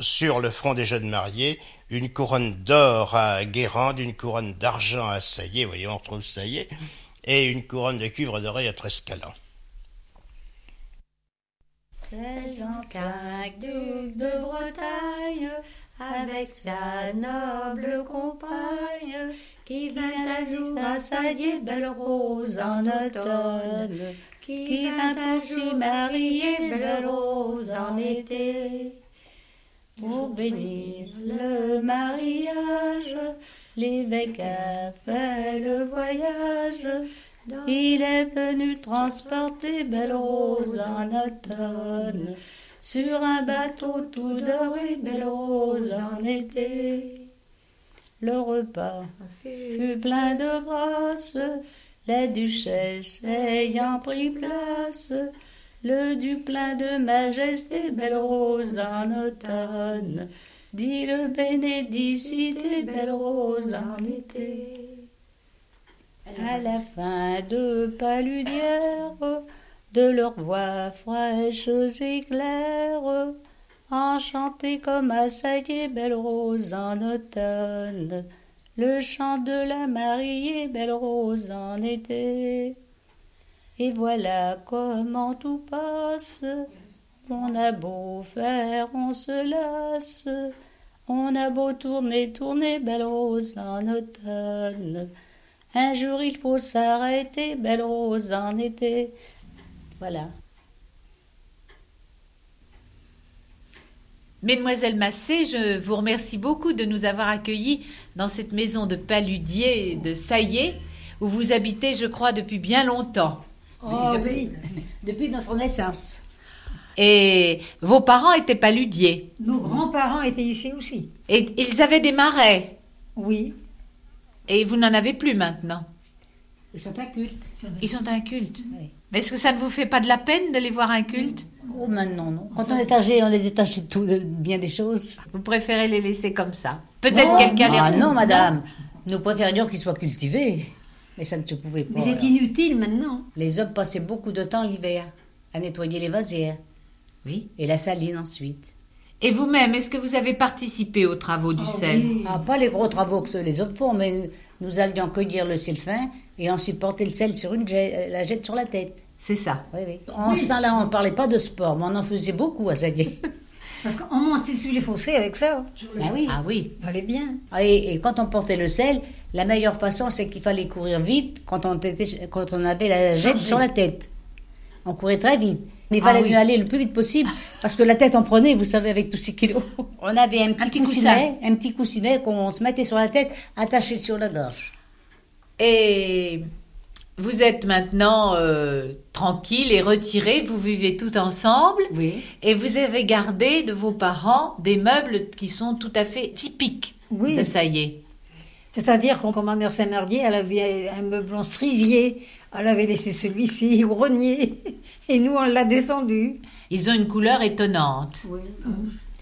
sur le front des jeunes mariés, une couronne d'or à Guérande, une couronne d'argent à Saillé, voyez, on retrouve Saillé, et une couronne de cuivre doré à Trescalan. C'est Jean duc de Bretagne, avec sa noble compagne, qui vint un jour à Saillé, belle rose en automne, qui vint aussi marier, belle rose en été. Pour bénir le mariage, l'évêque a fait le voyage. Il est venu transporter Belle Rose en automne sur un bateau tout doré, Belle Rose en été. Le repas fut plein de grâce, la duchesse ayant pris place, le duc plein de majesté, Belle Rose en automne, dit le bénédicité, Belle Rose en été. À la fin de Paludière, de leurs voix fraîches et claires, enchantées comme à Saillé, belle rose en automne, le chant de la mariée, belle rose en été. Et voilà comment tout passe, on a beau faire, on se lasse, on a beau tourner, tourner, belle rose en automne. Un jour il faut s'arrêter, belle rose en été. Voilà. Mesdemoiselles Massé, je vous remercie beaucoup de nous avoir accueillis dans cette maison de paludier de Saillé, où vous habitez, je crois, depuis bien longtemps. Oh oui, depuis notre naissance. Et vos parents étaient paludiers. Nos grands-parents étaient ici aussi. Et ils avaient des marais. Oui. Et vous n'en avez plus maintenant. Ils sont incultes. Ils sont incultes. Mais est-ce que ça ne vous fait pas de la peine de les voir incultes? Oh, maintenant, non. Quand on est âgé, on est détaché de, tout, de bien des choses. Vous préférez les laisser comme ça Peut-être Non, quelqu'un les ah, non, madame. Nous préférions qu'ils soient cultivés. Mais ça ne se pouvait pas. Mais c'est inutile maintenant. Les hommes passaient beaucoup de temps l'hiver à nettoyer les vasières. Oui. Et la saline ensuite. Et vous-même, est-ce que vous avez participé aux travaux du sel Ah, pas les gros travaux que les hommes font, mais nous allions cueillir le sel fin et ensuite porter le sel sur une jet- la jette sur la tête. C'est ça. Oui, oui. En ce temps-là, on ne parlait pas de sport, mais on en faisait beaucoup à Saguet. Parce qu'on montait sur les fossés avec ça. Ah oui. Ah oui. Fallait bien. Ah, Et, et quand on portait le sel, la meilleure façon, c'est qu'il fallait courir vite quand on, était, quand on avait la jette sur la tête. On courait très vite. Mais il Ah fallait oui. mieux aller le plus vite possible parce que la tête en prenait, vous savez, avec tous ces kilos. On avait un petit, petit coussinet, un petit coussinet qu'on se mettait sur la tête, attaché sur la gorge. Et vous êtes maintenant euh, tranquille et retiré, vous vivez tout ensemble. Oui. Et vous avez gardé de vos parents des meubles qui sont tout à fait typiques Oui. de ça y est. C'est-à-dire quand ma mère s'est mariée, elle avait un meuble en cerisier. Elle avait laissé celui-ci au grenier. Et nous, on l'a descendu. Ils ont une couleur étonnante.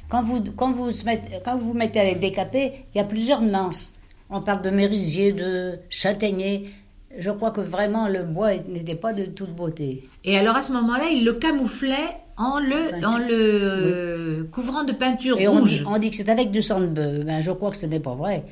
Quand vous, quand vous, se mettez, quand vous mettez à les décaper, il y a plusieurs nuances. On parle de merisier, de châtaignier. Je crois que vraiment le bois n'était pas de toute beauté. Et alors à ce moment-là, ils le camouflaient en le, en le couvrant de peinture Et on rouge. dit, on dit que c'est avec du sang de bœuf. Ben, je crois que ce n'est pas vrai.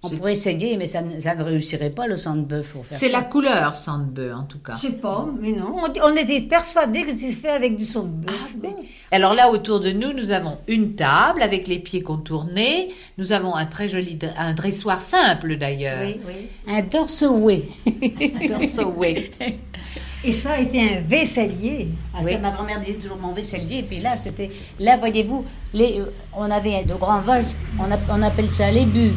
On pourrait essayer, mais ça, ne- ça ne réussirait pas le sang de bœuf pour faire C'est la couleur sandbeu en tout cas. Je sais pas, mais non. On, on était persuadés que c'était fait avec du son de bœuf. mais- Alors là, autour de nous, nous avons une table avec les pieds contournés. Nous avons un très joli un dressoir simple d'ailleurs. Oui, oui. Un dorseway. Dorseway. Et ça a été un vaisselier. Ah, ça, ma grand-mère disait toujours mon vaisselier. Et puis là, c'était. Là, voyez-vous, les, euh, on avait de grands vases. On, on appelle ça les buts.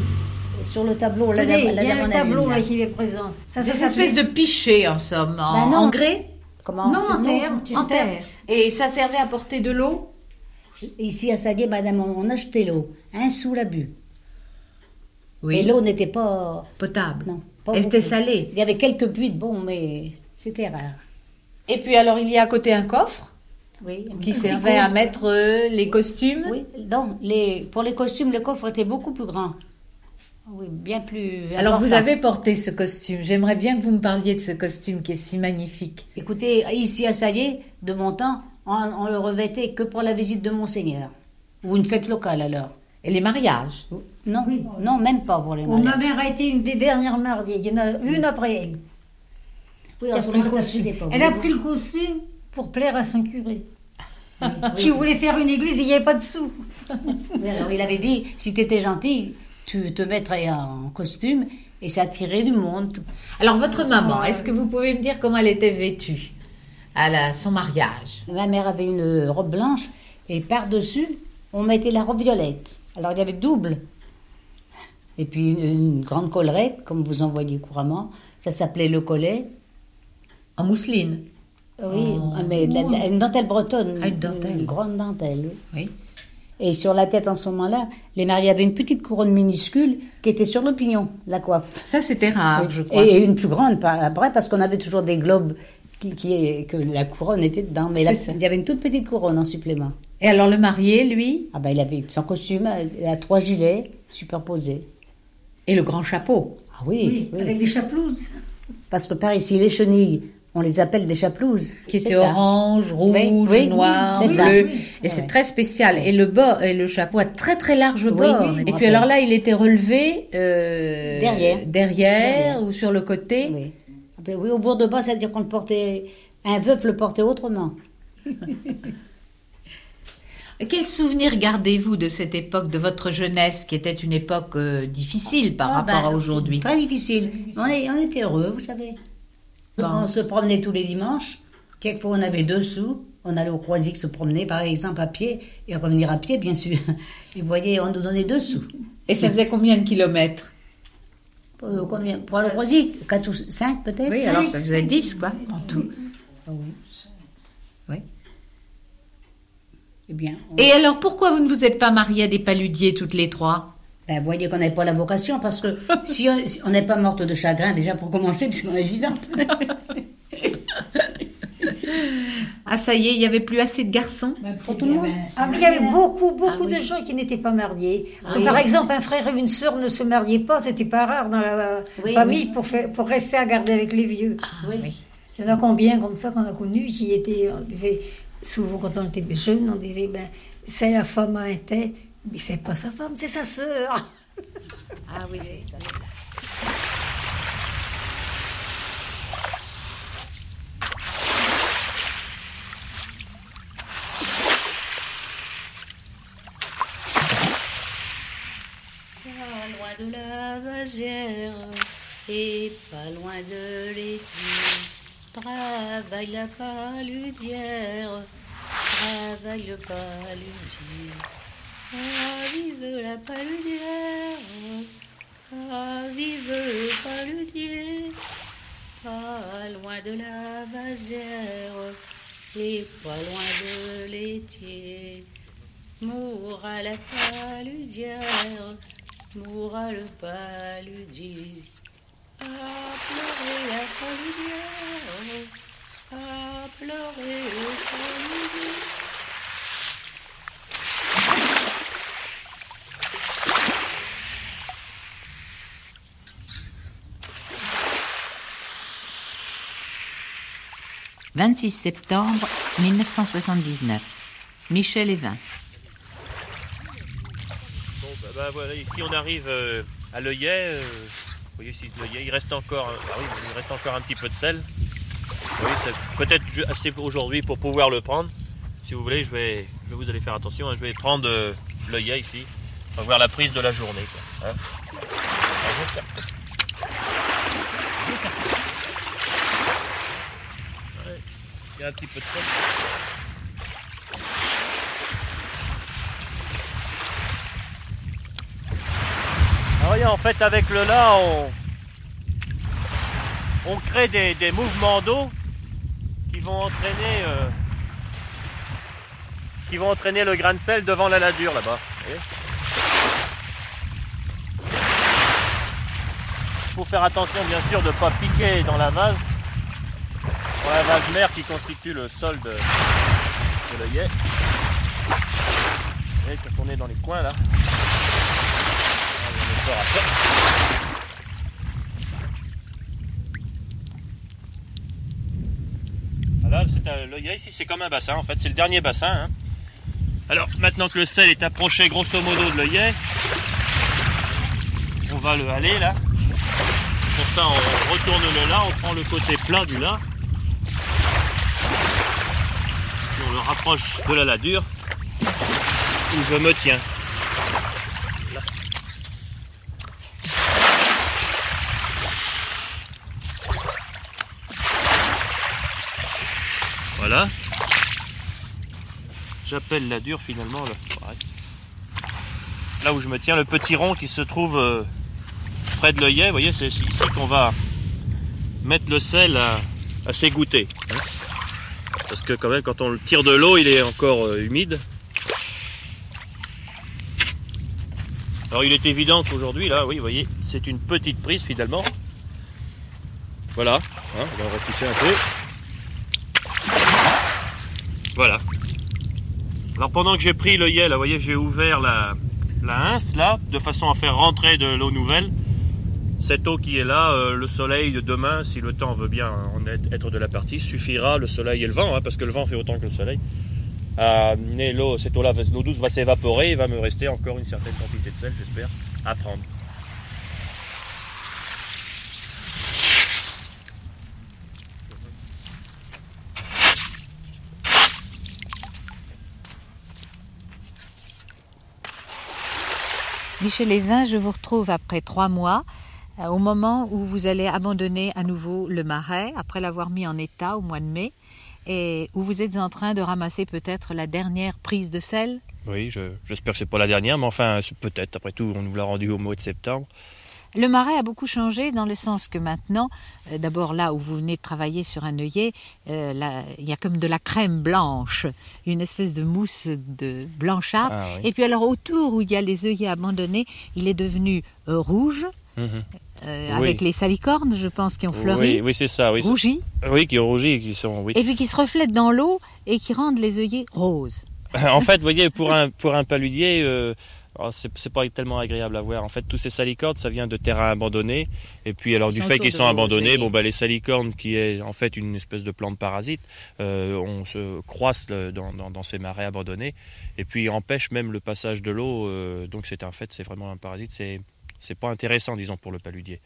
Sur le tableau, là, Tenez, il y a un tableau là qui est présent. Ça, C'est une espèce de pichet en somme, en, Ben non. en grès. Comment Non, en terre, tu- en terre. Et ça servait à porter de l'eau Ici à Sadier, madame, on achetait l'eau. Un sous la bu. Oui. Et l'eau n'était pas. Potable. Non. Pas Elle était salée. Il y avait quelques puits de bon, mais c'était rare. Et puis alors, il y a à côté un coffre Oui. un qui servait à mettre euh, les costumes. Oui, non, les, pour les costumes, le coffre était beaucoup plus grand. Oui, bien plus. Alors vous avez porté ce costume. J'aimerais bien que vous me parliez de ce costume qui est si magnifique. Écoutez, ici à Saillé, de mon temps, on, on le revêtait que pour la visite de Monseigneur. Ou une fête locale alors. Et les mariages? Non, non, même pas pour les Oh, ma mariages. mère a été une des dernières mariées. Il y en a une après elle. Oui, Qui a pris le pas. Elle a Vous- pris le costume pour plaire à son curé. Qui voulait faire une église et il n'y avait pas de sous. Oui, alors il avait dit, si tu étais gentil, tu te mettrais en costume et ça attirait du monde. Alors votre maman, est-ce que vous pouvez me dire comment elle était vêtue à la, son mariage? Ma mère avait une robe blanche et par-dessus, on mettait la robe violette. Alors il y avait double. Et puis une, une grande collerette, comme vous en voyez couramment. Ça s'appelait le collet. En mousseline? Oui, Oh. mais la- la- une dentelle bretonne. Ah, une dentelle. grande dentelle, oui. Et sur la tête en ce moment-là, les mariés avaient une petite couronne minuscule qui était sur le pignon, la coiffe. Ça c'était rare, Oui. je crois. Et une plus grande par- après, parce qu'on avait toujours des globes qui, qui- que la couronne était dedans. Mais ça. il y avait une toute petite couronne en supplément. Et alors le marié, lui? Ah ben, il avait son costume, il a trois gilets superposés. Et le grand chapeau? Ah oui, oui. Avec des chaplouses. Parce que par ici, les chenilles, on les appelle des chaplouses. qui ça. orange, rouge, Oui, oui, noir, bleu. Et c'est très spécial. Et le bas et le chapeau a très très large bord. et puis rappelle. alors là, il était relevé euh, Derrière. derrière, Derrière. ou sur le côté. Oui. Ah ben oui, au bout de bas, c'est-à-dire qu'on le portait. Un veuf le portait autrement. Quel souvenir gardez-vous de cette époque, de votre jeunesse, qui était une époque euh, difficile par Ah, rapport ben, à aujourd'hui? Très difficile. On, est- on était heureux, vous savez. On se promenait tous les dimanches. Quelquefois, on avait deux sous. On allait au Croisic se promener, par exemple, à pied, et revenir à pied, bien sûr. Et vous voyez, on nous donnait deux sous. Et ça faisait combien de kilomètres? Euh, combien? Pour le Croisic? Quatre ou cinq, peut-être? Oui, Cinq. alors ça faisait 10, quoi, en tout. Oui. Oui. Eh bien, on- Et alors, pourquoi vous ne vous êtes pas mariés à des paludiers toutes les trois? Ben, vous voyez qu'on n'avait pas la vocation, parce que si on n'est pas morte de chagrin, déjà pour commencer, puisqu'on est gigante. Ah, ça y est, il n'y avait plus assez de garçons pour tout le monde. Ah, mais il y avait beaucoup, beaucoup de gens qui n'étaient pas mariés. Ah oui. Par exemple, un frère et une sœur ne se mariaient pas, c'était pas rare dans la Oui, famille oui. Pour, faire, pour rester à garder avec les vieux. oui. Il y en a combien comme ça qu'on a connus qui étaient, on disait, souvent quand on était jeune, on disait, ben, c'est la femme à un tel, mais c'est pas sa femme, c'est sa sœur. Ah oui, c'est ça. Pas loin de la vasière et pas loin de l'étang. Travaille la paludière, travaille le paludier. Ah, vive la paludière, Ah, vive paludier, pas loin de la vasière et pas loin de l'étier. Mourra la paludière, mourra le paludier. À pleurer la paludière, à pleurer le paludier. « 26 septembre 1979. Michel Evin. Bon, bah, bah, voilà, ici on arrive euh, à l'œillet. euh, vous voyez ici l'œillet, il reste encore, ah oui, il reste encore un petit peu de sel. Vous voyez, c'est peut-être assez aujourd'hui pour pouvoir le prendre. Si vous voulez, je vais, je vais vous allez faire attention. hein, je vais prendre euh, l'œillet ici, pour voir la prise de la journée. hein je vais faire- je vais faire- Ouais, Un petit peu de sel. Ah oui, en fait, avec le là, on, crée des, mouvements d'eau qui vont entraîner euh, qui vont entraîner le grain de sel devant la ladure là-bas. voyez faut faire attention bien sûr de ne pas piquer dans la vase, la vase mère qui constitue le sol de, de l'œillet. Voyez, quand on est dans les coins là, on est un- l'œillet ici, c'est comme un bassin en fait, c'est le dernier bassin. hein. Alors maintenant que le sel est approché grosso modo de l'œillet, on va le haler là. Pour ça, on retourne le là, on prend le côté plat du là. Et on le rapproche de la ladure où je me tiens. Là. Voilà. J'appelle la dure finalement là. Là où je me tiens, le petit rond qui se trouve euh, près de l'œillet, vous voyez, c'est ici qu'on va mettre le sel à, à s'égoutter. hein. Parce que quand même, quand on le tire de l'eau, il est encore euh, humide. Alors il est évident qu'aujourd'hui, là, oui, vous voyez, c'est une petite prise finalement. Voilà, hein, on va repousser un peu. Voilà. Alors pendant que j'ai pris l'œillet, là, vous voyez, j'ai ouvert la, la hince, là, de façon à faire rentrer de l'eau nouvelle. Cette eau qui est là, euh, le soleil de demain, si le temps veut bien en être, de la partie, suffira, le soleil et le vent, hein, parce que le vent fait autant que le soleil, à amener l'eau, cette eau-là, l'eau douce va s'évaporer, il va me rester encore une certaine quantité de sel, j'espère, à prendre. Michel Evin, je vous retrouve après trois mois, euh, au moment où vous allez abandonner à nouveau le marais, après l'avoir mis en état au mois de mai, et où vous êtes en train de ramasser peut-être la dernière prise de sel? Oui, je- j'espère que c'est pas la dernière, mais enfin, peut-être, après tout, on nous l'a rendu au mois de septembre. Le marais a beaucoup changé dans le sens que maintenant, euh, d'abord là où vous venez de travailler sur un œillet, euh, là, il y a comme de la crème blanche, une espèce de mousse de blanchâtre. Ah oui. Et puis alors autour où il y a les œillets abandonnés, il est devenu euh, rouge, Euh, Oui. avec les salicornes, je pense, qui ont fleuri, Oui, oui c'est ça. Oui, rougi, Oui, qui ont rougi et qui sont. Oui. et puis qui se reflètent dans l'eau et qui rendent les œillets roses. en fait, vous voyez, pour un, pour un paludier, euh, alors, c'est pas tellement agréable à voir. En fait, tous ces salicornes, ça vient de terrains abandonnés. Et puis, alors, Ils du fait qu'ils sont abandonnés, bon, bah, les salicornes, qui est en fait une espèce de plante parasite, euh, on se dans, dans, dans ces marais abandonnés. Et puis, empêche même le passage de l'eau. euh, donc, c'est en fait, c'est vraiment un parasite. C'est c'est pas intéressant, disons, pour le paludier.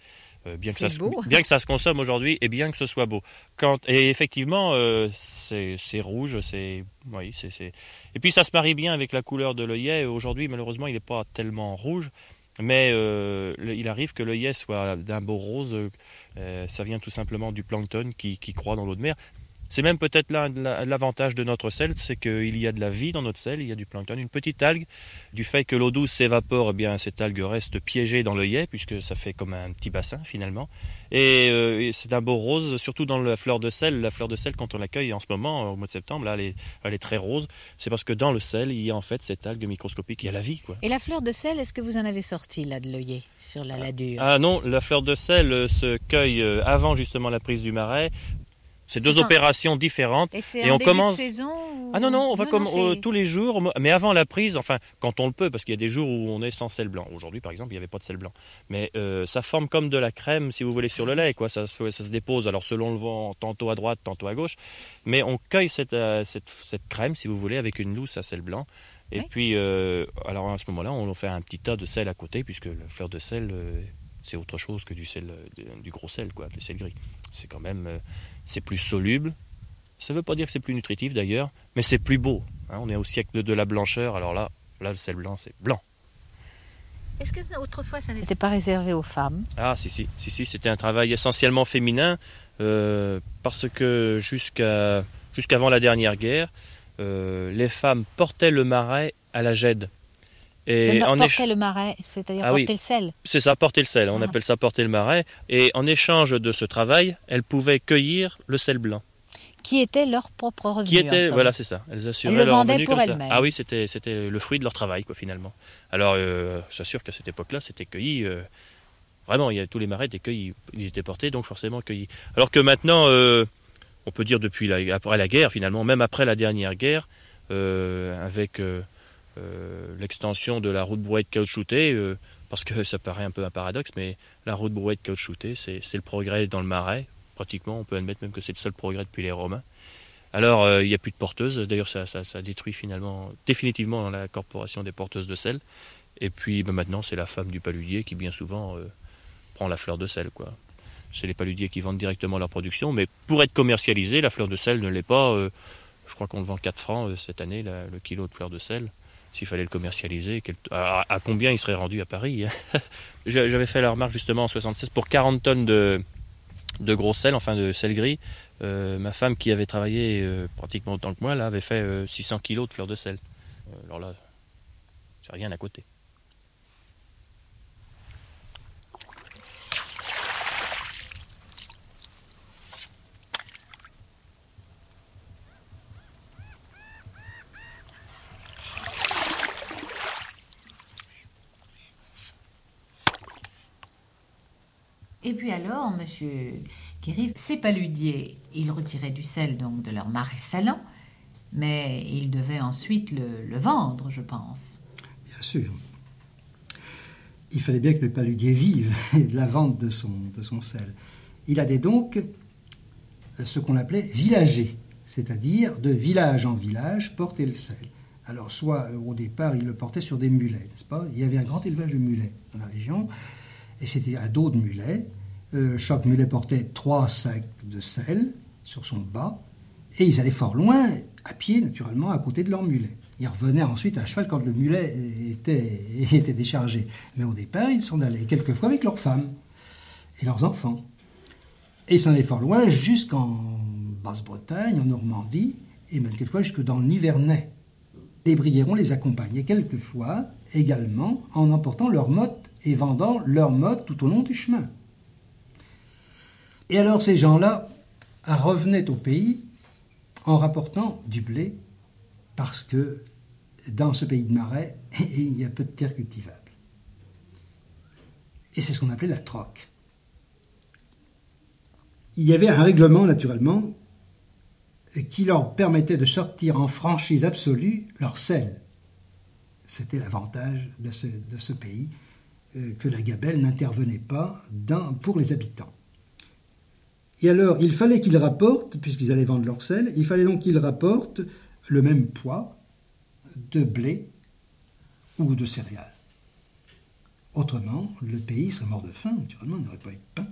Euh, bien, que ça se, bien que ça se consomme aujourd'hui et bien que ce soit beau. Quand, et effectivement, euh, c'est rouge, c'est. Oui, c'est. c'est- Et puis ça se marie bien avec la couleur de l'œillet. Aujourd'hui, malheureusement, il n'est pas tellement rouge. Mais euh, il arrive que l'œillet soit d'un beau rose. ça vient tout simplement du plancton qui, qui croît dans l'eau de mer. C'est même peut-être là l'avantage de notre sel, c'est qu'il y a de la vie dans notre sel, il y a du plancton, une petite algue. Du fait que l'eau douce s'évapore, eh bien cette algue reste piégée dans l'œillet, puisque ça fait comme un petit bassin finalement. Et, euh, c'est un beau rose, surtout dans la fleur de sel. La fleur de sel, quand on l'accueille en ce moment, au mois de septembre, là, elle est, elle est très rose. C'est parce que dans le sel, il y a en fait cette algue microscopique, il y a la vie. Quoi. Et la fleur de sel, est-ce que vous en avez sorti là de l'œillet sur la ladure? Ah non, la fleur de sel euh, se cueille euh, avant justement la prise du marais c'est deux opérations différentes. Et, on commence. saison Ah non non, on va comme euh, tous les jours, mais avant la prise, enfin quand on le peut, parce qu'il y a des jours où on est sans sel blanc. Aujourd'hui par exemple, il n'y avait pas de sel blanc, mais euh, ça forme comme de la crème, si vous voulez, sur le lait, quoi. Ça, ça se dépose, alors selon le vent, tantôt à droite, tantôt à gauche, mais on cueille cette, euh, cette, cette crème, si vous voulez, avec une lousse à sel blanc. Et puis, alors à ce moment-là, on fait un petit tas de sel à côté, puisque le fer de sel, c'est autre chose que du sel, du gros sel, quoi, du sel gris. C'est quand même c'est plus soluble. Ça ne veut pas dire que c'est plus nutritif d'ailleurs, mais c'est plus beau. Hein. on est au siècle de la blancheur, alors là, là le sel blanc, c'est blanc. Est-ce que autrefois ça n'était pas réservé aux femmes Ah si si, si, si c'était un travail essentiellement féminin, euh, parce que jusqu'à jusqu'avant la dernière guerre, euh, les femmes portaient le marais à la gède. Et en porter le marais, c'est-à-dire ah porter le sel. C'est ça, porter le sel. On ah. appelle ça porter le marais. Et en échange de ce travail, elles pouvaient cueillir le sel blanc. Qui était leur propre revenu. Qui était, voilà, c'est ça. Elles assuraient elles le leur vendaient pour elles-mêmes. Ah oui, c'était, c'était le fruit de leur travail, quoi, finalement. Alors, euh, j'assure qu'à cette époque-là, c'était cueilli. Euh, vraiment, il y a, tous les marais étaient cueillis. Ils étaient portés, donc forcément cueillis. Alors que maintenant, euh, on peut dire depuis la, après la guerre, finalement, même après la dernière guerre, avec euh, l'extension de la route brouette caoutchoutée, euh, parce que ça paraît un peu un paradoxe, mais la route brouette caoutchoutée, c'est le progrès dans le marais. Pratiquement, on peut admettre même que c'est le seul progrès depuis les Romains. Alors, euh, il n'y a plus de porteuses. D'ailleurs, ça, ça, détruit finalement, définitivement, la corporation des porteuses de sel. Et puis, ben, maintenant, c'est la femme du paludier qui, bien souvent, prend la fleur de sel. quoi. C'est les paludiers qui vendent directement leur production. Mais pour être commercialisé, la fleur de sel ne l'est pas. je crois qu'on le vend 4 francs cette année, le kilo de fleur de sel s'il fallait le commercialiser, à, combien il serait rendu à Paris. Hein. J'avais fait la remarque justement en 76 pour 40 tonnes de, gros sel, enfin de sel gris. Euh, ma femme qui avait travaillé euh, pratiquement autant que moi, là, avait fait 600 euh, kilos de fleurs de sel. alors là, c'est rien à côté. Et puis alors, monsieur Guéry, ces paludiers, ils retiraient du sel donc de leur marais salant, mais ils devaient ensuite le, vendre, je pense. Bien sûr. Il fallait bien que le paludier vive de la vente de son, de son sel. Il allait donc ce qu'on appelait villager, c'est-à-dire de village en village porter le sel. Alors, soit au départ, il le portait sur des mulets, n'est-ce pas? Il y avait un grand élevage de mulets dans la région, et c'était un dos de mulets. Euh, chaque mulet portait trois sacs de sel sur son bas, et ils allaient fort loin, à pied naturellement, à côté de leur mulet. Ils revenaient ensuite à cheval quand le mulet était, déchargé. Mais au départ, ils s'en allaient, quelquefois avec leurs femmes et leurs enfants. Et ils s'en allaient fort loin, jusqu'en Basse-Bretagne, en Normandie, et même quelquefois jusque dans le Nivernais. Les Brierons les accompagnaient quelquefois également en emportant leurs mottes et vendant leurs mottes tout au long du chemin. Et alors ces gens-là revenaient au pays en rapportant du blé, parce que dans ce pays de marais, il y a peu de terres cultivables. Et c'est ce qu'on appelait la troque. Il y avait un règlement, naturellement, qui leur permettait de sortir en franchise absolue leur sel. C'était l'avantage de ce, pays, euh, que la gabelle n'intervenait pas pour les habitants. Et alors, il fallait qu'ils rapportent, puisqu'ils allaient vendre leur sel, il fallait donc qu'ils rapportent le même poids de blé ou de céréales. Autrement, le pays serait mort de faim, naturellement, il n'y aurait pas eu de pain.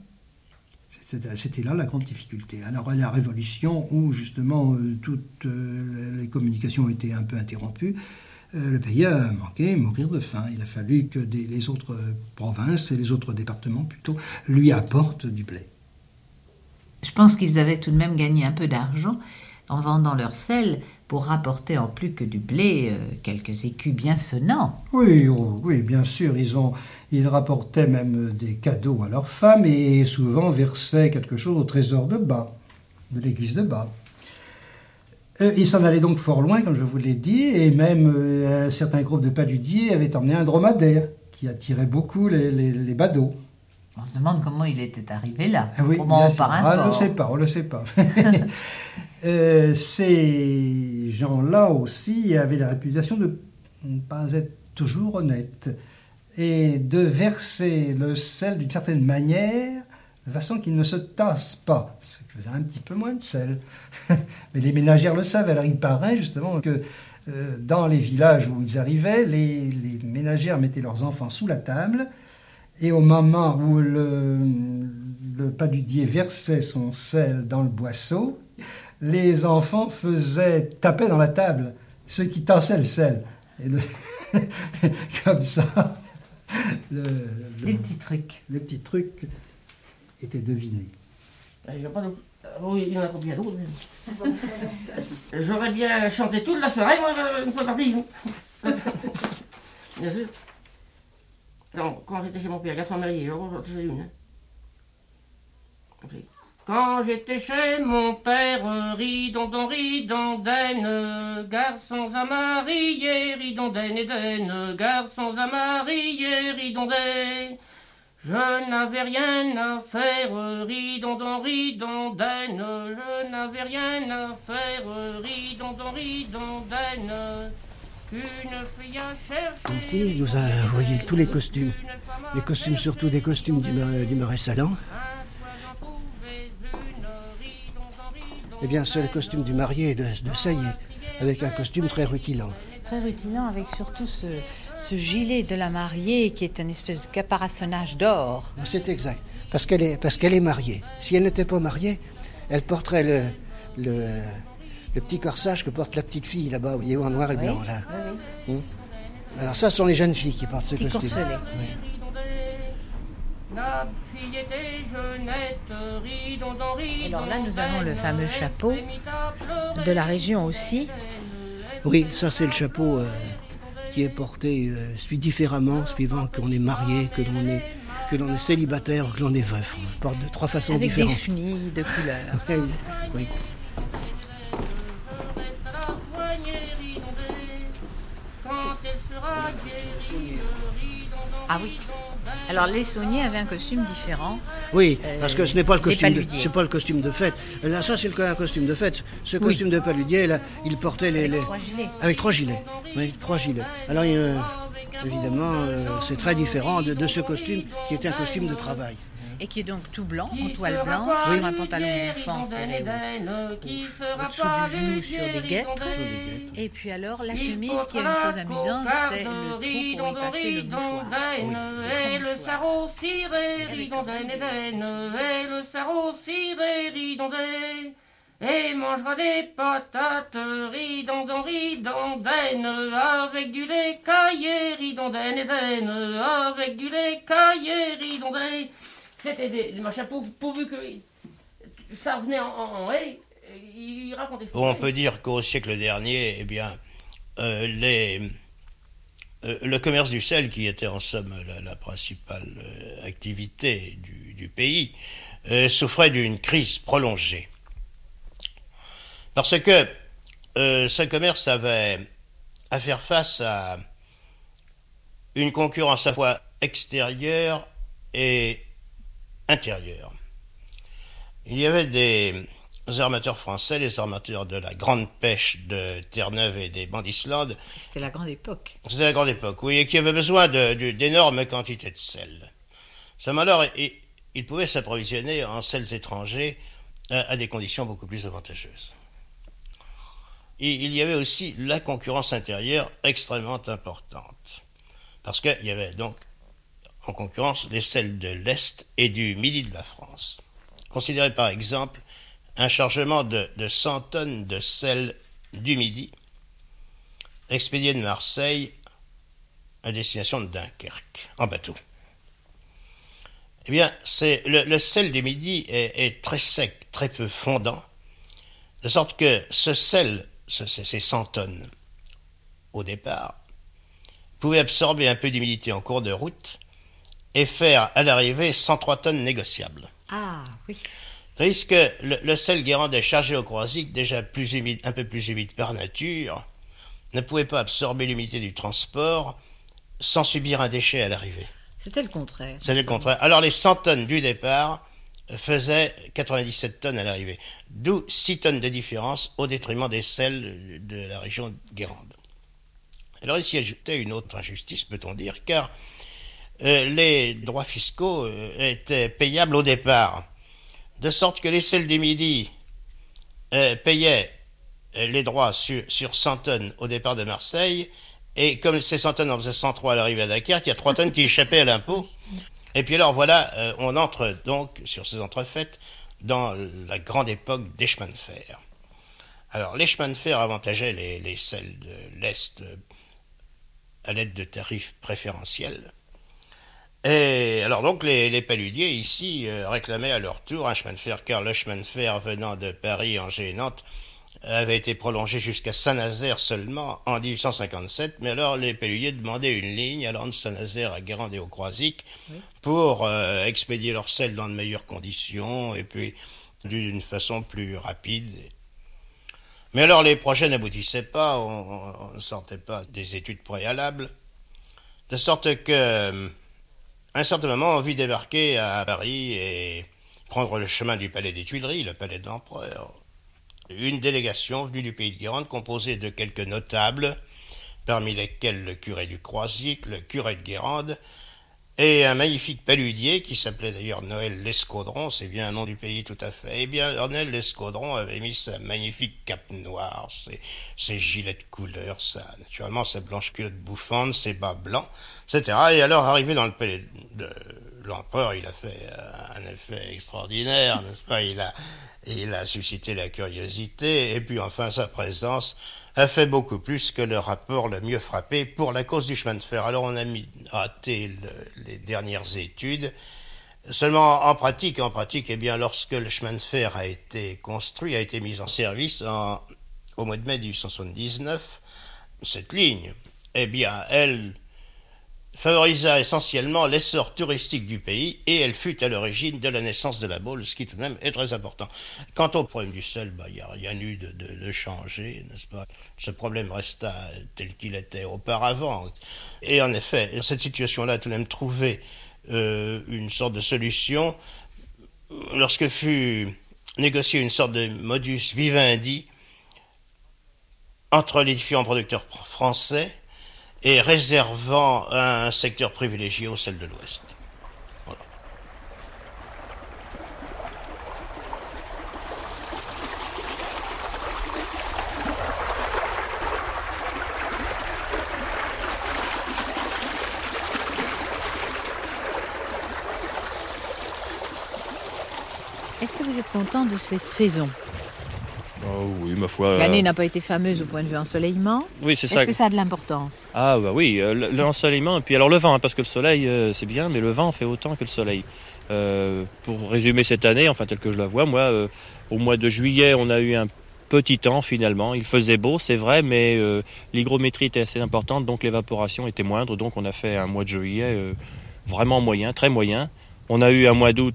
C'était là la grande difficulté. Alors, la Révolution, où justement euh, toutes euh, les communications été un peu interrompues, euh, le pays a manqué mourir de faim. Il a fallu que les autres provinces et les autres départements plutôt lui apportent du blé. Je pense qu'ils avaient tout de même gagné un peu d'argent en vendant leur sel pour rapporter en plus que du blé euh, quelques écus bien sonnants. Oui, oh, oui, bien sûr, ils, ont, ils rapportaient même des cadeaux à leurs femmes et souvent versaient quelque chose au trésor de bas, de l'église de bas. Euh, ils s'en allaient donc fort loin, comme je vous l'ai dit, et même euh, un certain groupe de paludiers avait emmené un dromadaire qui attirait beaucoup les badauds. On se demande comment il était arrivé là. Ah oui, sûr. par un Ah, on ne le sait pas, on ne le sait pas. Euh, ces gens-là aussi avaient la réputation de ne pas être toujours honnêtes et de verser le sel d'une certaine manière de façon qu'il ne se tasse pas, ce qui faisait un petit peu moins de sel. Mais les ménagères le savaient. Alors il paraît justement que euh, dans les villages où ils arrivaient, les, les ménagères mettaient leurs enfants sous la table et au moment où le, le paludier versait son sel dans le boisseau, les enfants faisaient taper dans la table ceux qui tassaient le sel. Et le- comme ça, le- le- Des petits trucs. les petits trucs étaient devinés. Il pas d'autre- Oui, il y en a combien d'autres J'aurais bien chanté toute la soirée, moi, une fois parti. Bien sûr. Non, quand j'étais chez mon père, Gaston Mérier, j'ai une. hein. Quand j'étais chez mon père, ridondon, ridondaine, garçons à marier, ridondaine euh, garçons à marier, ridondaine. Je n'avais rien à faire, ridondon, ridondaine, je n'avais rien à faire, ridondon, ridondaine, Ici, il nous a envoyé tous les costumes. Les costumes, surtout des costumes du, du marais salant. Eh bien, c'est le costume du marié de, de Saillé, avec un costume très rutilant. Très rutilant avec surtout ce, ce gilet de la mariée qui est une espèce de caparaçonnage d'or. C'est exact. Parce qu'elle est, parce qu'elle est mariée. Si elle n'était pas mariée, elle porterait le, le, le petit corsage que porte la petite fille là-bas, vous voyez, en noir et Oui, blanc. Là. oui, Hum. Alors ça, ce sont les jeunes filles qui portent ce Petit costume. corselet. Oui. La fille était jeunette, ridondon, Alors là, nous avons le fameux chapeau de la région aussi. Oui, ça c'est le chapeau euh, qui est porté euh, suit différemment, suivant qu'on est marié, que l'on est, que l'on est célibataire ou que l'on est veuf. On le porte de trois façons Avec des différentes. chenilles de couleurs. Oui, Ah oui. Alors les sauniers avaient un costume différent. Oui, Euh, parce que ce n'est pas le costume, de, paludiers. c'est pas le costume de fête. Là, ça c'est le un costume de fête. Ce Oui. costume de paludier, là, il portait les, les- trois gilets. avec trois gilets. Oui, trois gilets. Alors, il évidemment, euh, c'est très différent de, de ce costume qui était un costume de travail. Et qui est donc tout blanc, en toile blanche, Oui. sur un pantalon bouffant serré au- au-dessous du genou sur des guêtres. Et puis alors la chemise qui est une chose amusante, c'est le trou pour y passer le mouchoir. Et le sarreau ciré, ridondaine et le sarreau ciré, ridondaine, et mangera des patates, ridondon, ridondaine, avec du lait caillé, ridondaine avec du lait caillé, ridondaine. C'était des, des machins pour- pourvu que ça revenait en, en, en hey, il racontait ça. On peut dire qu'au siècle dernier, eh bien, euh, les, euh, le commerce du sel, qui était en somme la, la principale euh, activité du, du pays, souffrait d'une crise prolongée. Parce que ce commerce avait à faire face à une concurrence à la fois extérieure et intérieure. Il y avait des armateurs français, les armateurs de la grande pêche de Terre-Neuve et des Bandislandes. C'était la grande époque. C'était la grande époque, oui, et qui avaient besoin d'énormes quantités de sel. Ça alors, ils il pouvaient s'approvisionner en sels étrangers à, à des conditions beaucoup plus avantageuses. Et il y avait aussi la concurrence intérieure extrêmement importante. Parce qu'il y avait donc en concurrence les sels de l'Est et du Midi de la France. Considérez par exemple un chargement de, de 100 tonnes de sel du Midi, expédié de Marseille à destination de Dunkerque, en bateau. Eh bien, le, sel du Midi est, très sec, très peu fondant, de sorte que ce sel, ce- ces ces 100 tonnes au départ, pouvait absorber un peu d'humidité en cours de route et faire à l'arrivée 103 tonnes négociables. Ah oui. Tandis que le, le sel Guérande est chargé au croisic, déjà plus humide, un peu plus humide par nature, ne pouvait pas absorber l'humidité du transport sans subir un déchet à l'arrivée. C'était le contraire. C'est le contraire. Alors les 100 tonnes du départ faisaient 97 tonnes à l'arrivée, d'où 6 tonnes de différence au détriment des sels de la région de Guérande. Alors ici ajoutait une autre injustice, peut-on dire, car les droits fiscaux euh, étaient payables au départ, de sorte que les sels du Midi euh, payaient euh, les droits sur, sur 100 tonnes au départ de Marseille, et comme ces 100 tonnes en faisaient 103 à l'arrivée à Dakar, il y a 3 tonnes qui échappaient à l'impôt. Et puis alors voilà, euh, on entre donc sur ces entrefaites dans la grande époque des chemins de fer. Alors les chemins de fer avantageaient les, les sels de l'Est euh, à l'aide de tarifs préférentiels. Et alors donc les, les paludiers ici euh, réclamaient à leur tour un chemin de fer, car le chemin de fer venant de Paris, Angers et Nantes avait été prolongé jusqu'à Saint-Nazaire seulement en 1857, mais alors les paludiers demandaient une ligne allant de Saint-Nazaire à Guérande et au Croisic pour euh, expédier leur sel dans de meilleures conditions et puis d'une façon plus rapide. Mais alors les projets n'aboutissaient pas, on ne sortait pas des études préalables, de sorte que un certain moment, on vit débarquer à Paris et prendre le chemin du palais des Tuileries, le palais de l'empereur. Une délégation venue du pays de Guérande composée de quelques notables, parmi lesquels le curé du Croisic, le curé de Guérande, et un magnifique paludier qui s'appelait d'ailleurs Noël l'Escaudron, c'est bien un nom du pays tout à fait. Eh bien, Noël l'Escaudron avait mis sa magnifique cape noire, ses, ses gilets de couleur, sa, naturellement sa blanche culotte bouffante, ses bas blancs, etc. Et alors, arrivé dans le palais de l'empereur, il a fait euh, un effet extraordinaire, n'est-ce pas? Il a, il suscité la curiosité, et puis enfin sa présence a fait beaucoup plus que le rapport le mieux frappé pour la cause du chemin de fer. Alors on a mis raté le- les dernières études. Seulement en pratique, en pratique, eh bien, lorsque le chemin de fer a été construit, a été mis en service au mois de mai 1879, cette ligne, eh bien, elle favorisa essentiellement l'essor touristique du pays et elle fut à l'origine de la naissance de la Baule, ce qui tout de même est très important. Quant au problème du sel, bah, il n'y a rien eu de, de, de changé, n'est-ce pas? Ce problème resta tel qu'il était auparavant. Et en effet, cette situation-là a tout de même trouvé euh, une sorte de solution lorsque fut négociée une sorte de modus vivendi entre les différents producteurs pr- français et réservant un secteur privilégié au sel de l'Ouest. Est-ce que vous êtes content de ces saisons? Oh oui, ma foi. L'année euh, n'a pas été fameuse au point de vue ensoleillement. Oui, c'est Est-ce ça. que ça a de l'importance? Ah bah oui, euh, le- l'ensoleillement et puis alors le vent, hein, parce que le soleil euh, c'est bien, mais le vent fait autant que le soleil. Pour résumer cette année, enfin tel que je la vois, moi, au mois de juillet, on a eu un petit temps finalement. Il faisait beau, c'est vrai, mais l'hygrométrie était assez importante, donc l'évaporation était moindre, donc on a fait un mois de juillet vraiment moyen, très moyen. On a eu un mois d'août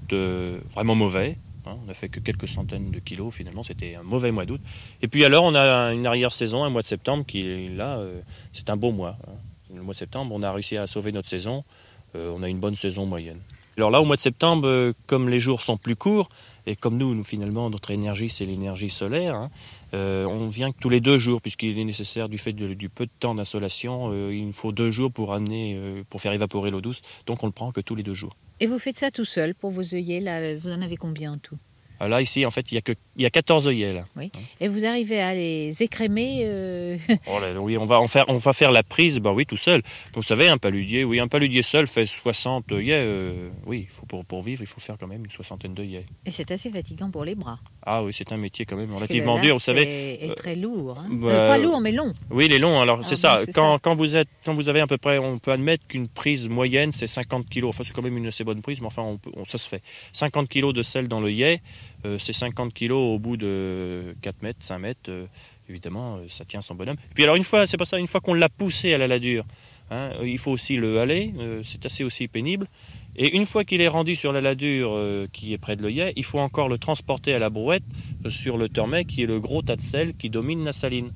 vraiment mauvais. Hein, on n'a fait que quelques centaines de kilos finalement, c'était un mauvais mois d'août. Et puis alors on a une arrière-saison, un mois de septembre qui là, euh, c'est un beau mois. hein. Le mois de septembre, on a réussi à sauver notre saison. Euh, on a une bonne saison moyenne. Alors là, au mois de septembre, euh, comme les jours sont plus courts, et comme nous, nous finalement, notre énergie, c'est l'énergie solaire, hein, on vient tous les deux jours, puisqu'il est nécessaire, du fait du peu de temps d'insolation, il nous faut deux jours pour, amener, pour faire évaporer l'eau douce, donc on le prend que tous les deux jours. Et vous faites ça tout seul pour vos œillets là, Vous en avez combien en tout? Ah, Là, ici, en fait, il y a, que, il y a 14 œillets, là. Oui. Et vous arrivez à les écrémer euh, Oh là oui, on va, en faire, on va faire la prise, bah oui, tout seul. Vous savez, un paludier, oui, un paludier seul fait 60 œillets. euh, oui, il faut pour, pour vivre, il faut faire quand même une soixantaine d'œillets. Et c'est assez fatigant pour les bras. Ah oui, c'est un métier quand même relativement le dur, vous savez. est- est euh, très lourd. hein. bah, Euh, pas lourd, mais long. Oui, il est long. Alors, Ah c'est ça. c'est Quand, ça. quand, vous êtes, quand vous avez à peu près, on peut admettre qu'une prise moyenne, c'est 50 kilos. Enfin, c'est quand même une assez bonne prise, mais enfin, on peut- on- ça se fait. 50 kilos de sel dans l'œillet, euh, c'est 50 kg au bout de 4 mètres, 5 mètres. euh, évidemment, euh, ça tient son bonhomme. Puis alors une fois, c'est pas ça, une fois qu'on l'a poussé à la ladure, hein, euh, il faut aussi le haler, euh, c'est assez aussi pénible. Et une fois qu'il est rendu sur la ladure euh, qui est près de l'œillet, il faut encore le transporter à la brouette euh, sur le Turmet, qui est le gros tas de sel qui domine la saline.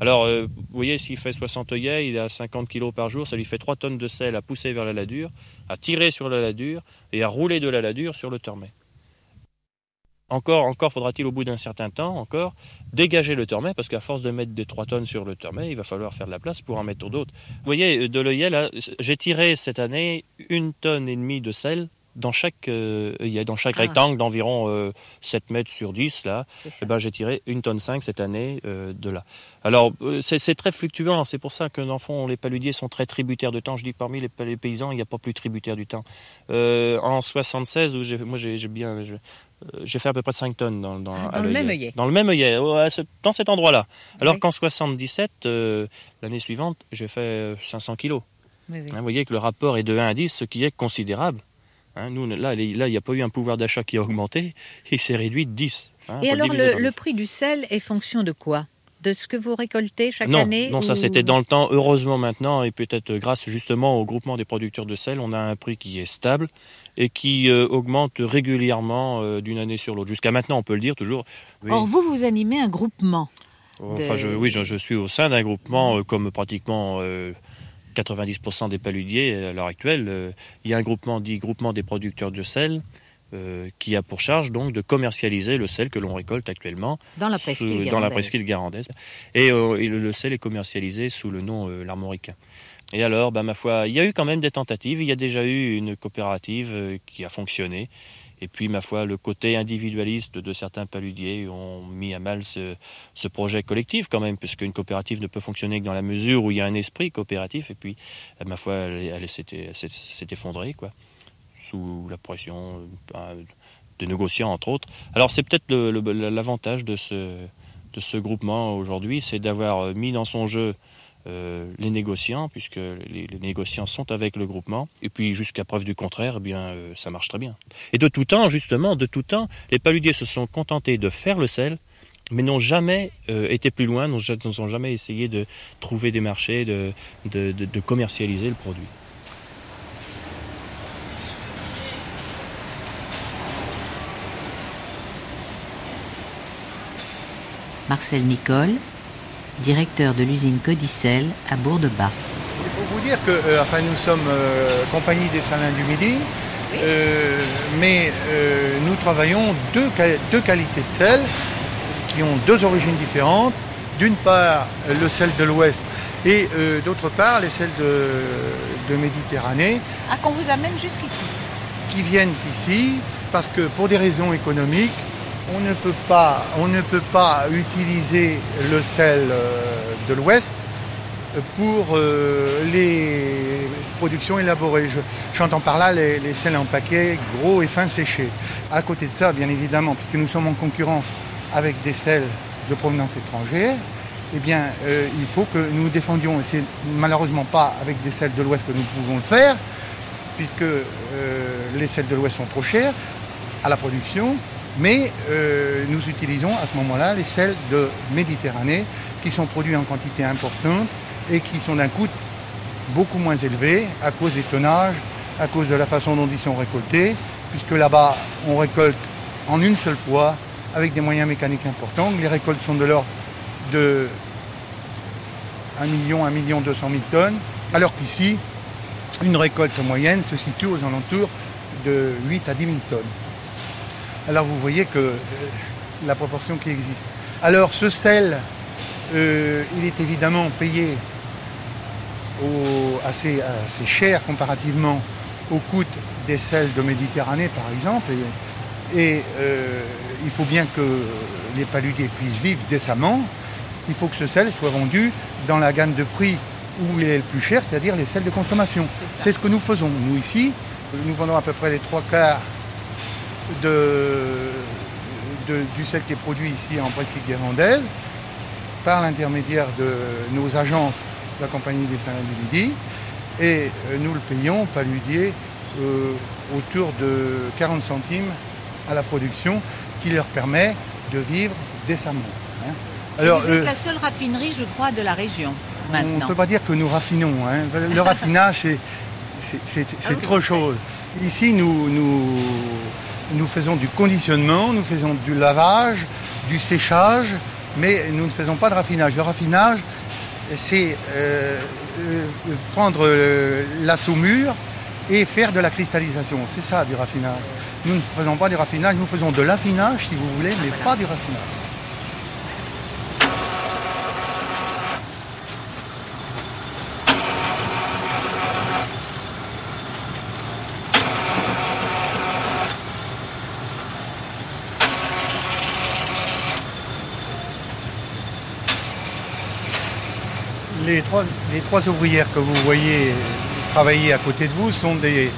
Alors, euh, vous voyez, s'il fait 60 œillets, il a 50 kg par jour, ça lui fait 3 tonnes de sel à pousser vers la ladure, à tirer sur la ladure et à rouler de la ladure sur le Turmet. Encore, encore faudra-t-il au bout d'un certain temps, encore, dégager le Turmet, parce qu'à force de mettre des 3 tonnes sur le Turmet, il va falloir faire de la place pour en mettre d'autres. Vous voyez, de l'œillet, là, j'ai tiré cette année une tonne et demie de sel dans chaque euh, dans chaque Ah. rectangle d'environ euh, 7 mètres sur 10, là, eh ben, j'ai tiré une tonne 5 cette année euh, de là. Alors, euh, c'est très fluctuant, c'est pour ça que, dans le fond, les paludiers sont très tributaires de temps. Je dis que parmi les, pa- les paysans, il n'y a pas plus tributaire du temps. Euh, en 76, où j'ai- moi j'ai bien... euh, J'ai fait à peu près 5 tonnes dans, dans, Ah, dans le même œillet. Dans le même œillet, dans cet endroit-là. Alors Oui. qu'en 77, euh, l'année suivante, j'ai fait euh, 500 kilos. Oui, oui. Hein, vous voyez que le rapport est de 1 à 10, ce qui est considérable. Hein, nous, là, il n'y a pas eu un pouvoir d'achat qui a augmenté, il s'est réduit de 10. hein, Et alors, le, prix du sel est fonction de quoi? De ce que vous récoltez chaque non, année non, ça c'était dans le temps. Heureusement maintenant, et peut-être grâce justement au groupement des producteurs de sel, on a un prix qui est stable et qui euh, augmente régulièrement euh, d'une année sur l'autre. Jusqu'à maintenant, on peut le dire toujours. Oui. Or, vous, vous animez un groupement. Enfin, de- je, oui, je, je suis au sein d'un groupement euh, comme pratiquement euh, 90% des paludiers à l'heure actuelle. Il y a un groupement dit groupement des producteurs de sel euh, qui a pour charge donc de commercialiser le sel que l'on récolte actuellement Dans la sous- presqu'île dans la guérandaise. presqu'île garandaise. Et, euh, et le, le sel est commercialisé sous le nom euh, l'armoricain. Et alors, ben, ma foi, il y a eu quand même des tentatives. Il y a déjà eu une coopérative qui a fonctionné. Et puis, ma foi, le côté individualiste de certains paludiers ont mis à mal ce, ce projet collectif quand même, puisqu'une coopérative ne peut fonctionner que dans la mesure où il y a un esprit coopératif. Et puis, ma foi, elle, elle s'est effondrée, quoi, sous la pression euh, de négociants, entre autres. Alors, c'est peut-être l'avantage de ce, de ce groupement aujourd'hui, c'est d'avoir euh, mis dans son jeu euh, les négociants, puisque les, négociants sont avec le groupement, et puis jusqu'à preuve du contraire, eh bien, ça marche très bien. Et de tout temps, justement, de tout temps, les paludiers se sont contentés de faire le sel, mais n'ont jamais été plus loin, n'ont ja- n'ont jamais essayé de trouver des marchés, de- de commercialiser le produit. Marcel Nicole, directeur de l'usine Codicel à Bourg-de-Bas. Il faut vous dire que euh, enfin, nous sommes euh, compagnie des salins du Midi, euh, mais nous travaillons deux, deux qualités de sel qui ont deux origines différentes. D'une part, le sel de l'Ouest et d'autre part, les sels de, de Méditerranée Ah, qu'on vous amène jusqu'ici. qui viennent ici parce que pour des raisons économiques, on ne peut pas, on ne peut pas utiliser le sel euh, de l'Ouest pour euh, les productions élaborées. Je- J'entends par là les, les sels en paquet gros et fins séchés. À côté de ça, bien évidemment, puisque nous sommes en concurrence avec des sels de provenance étrangère, eh bien, euh, il faut que nous défendions, et c'est malheureusement pas avec des sels de l'Ouest que nous pouvons le faire, puisque les sels de l'Ouest sont trop chers à la production, mais euh, nous utilisons à ce moment-là les sels de Méditerranée qui sont produits en quantité importante et qui sont d'un coût beaucoup moins élevé à cause des tonnages, à cause de la façon dont ils sont récoltés, puisque là-bas on récolte en une seule fois avec des moyens mécaniques importants. Les récoltes sont de l'ordre de 1 million, 1 million 200 000 tonnes, alors qu'ici, une récolte moyenne se situe aux alentours de 8 à 10 000 tonnes. Alors vous voyez que euh, la proportion qui existe. Alors ce sel, euh, il est évidemment payé au- assez, assez cher comparativement au coût des sels de Méditerranée par exemple. Et, et, euh, il faut bien que les paludiers puissent vivre décemment. Il faut que ce sel soit vendu dans la gamme de prix où il est le plus cher, c'est-à-dire les sels de consommation. C'est ce que nous faisons. Nous ici, nous vendons à peu près les trois quarts de, de- du sel qui est produit ici en presqu'île guérandaise par l'intermédiaire de nos agences de la Compagnie des Salins du Midi. Et euh, nous le payons, paludier, euh, autour de 40 centimes à la production, qui leur permet de vivre décemment. hein. vous êtes euh, la seule raffinerie, je crois, de la région on maintenant. ne peut pas dire que nous raffinons. hein. Le raffinage, c'est- c'est c'est- c'est trop chose. Ici, nous, nous, nous faisons du conditionnement, nous faisons du lavage, du séchage, mais nous ne faisons pas de raffinage. Le raffinage, c'est euh, euh, prendre euh, la saumure et faire de la cristallisation. C'est ça du raffinage. Nous ne faisons pas du raffinage, nous faisons de l'affinage, si vous voulez, mais pas du raffinage. Les trois, les trois ouvrières que vous voyez travailler à côté de vous sont des,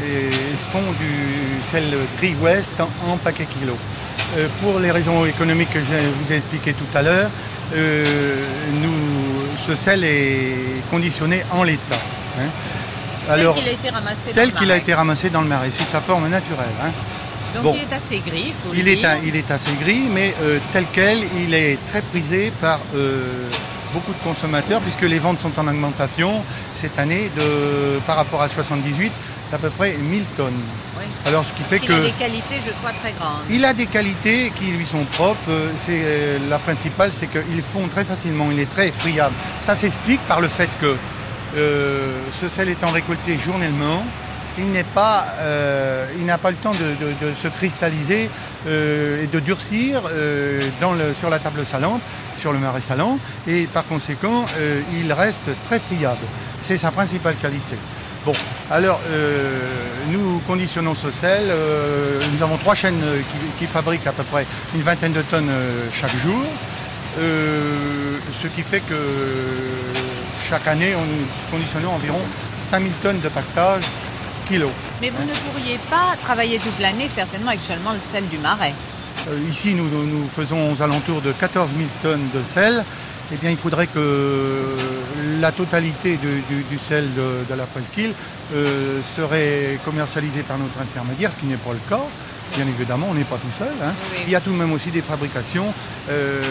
des- font du sel gris ouest en, en paquet kilo. Euh, pour les raisons économiques que je vous ai expliquées tout à l'heure, euh, nous- ce sel est conditionné en l'état. hein. tel qu'il a été ramassé dans le qu'il a marais. été ramassé dans le marais, sous sa forme naturelle. hein. Donc Bon. il est assez gris, faut le Il est, dire. un- il est assez gris, mais euh, tel quel, il est très prisé par beaucoup de consommateurs, puisque les ventes sont en augmentation cette année de, par rapport à 78, d'à peu près 1000 tonnes. Oui. Alors, ce qui fait Il a des qualités, je crois, très grandes. Il a des qualités qui lui sont propres. Euh, C'est euh, la principale, c'est qu'il fond très facilement. Il est très friable. Ça s'explique par le fait que euh, ce sel étant récolté journellement, il n'est pas, euh, il n'a pas le temps de, de- de se cristalliser euh, et de durcir dans le- sur la table salante, sur le marais salant, et par conséquent, euh, il reste très friable. C'est sa principale qualité. Bon, alors euh, nous conditionnons ce sel. euh, nous avons trois chaînes qui, fabriquent à peu près une vingtaine de tonnes chaque jour. Ce qui fait que chaque année, on nous conditionnons environ 5000 tonnes de pactage kilo. Mais vous ne pourriez pas travailler toute l'année, certainement, avec seulement le sel du marais. Euh, ici, nous, faisons aux alentours de 14 000 tonnes de sel. Eh bien, il faudrait que la totalité du, du sel de, de la presqu'île euh, serait commercialisée par notre intermédiaire, ce qui n'est pas le cas. Bien évidemment, on n'est pas tout seul. hein. Oui. Il y a tout de même aussi des fabrications, euh,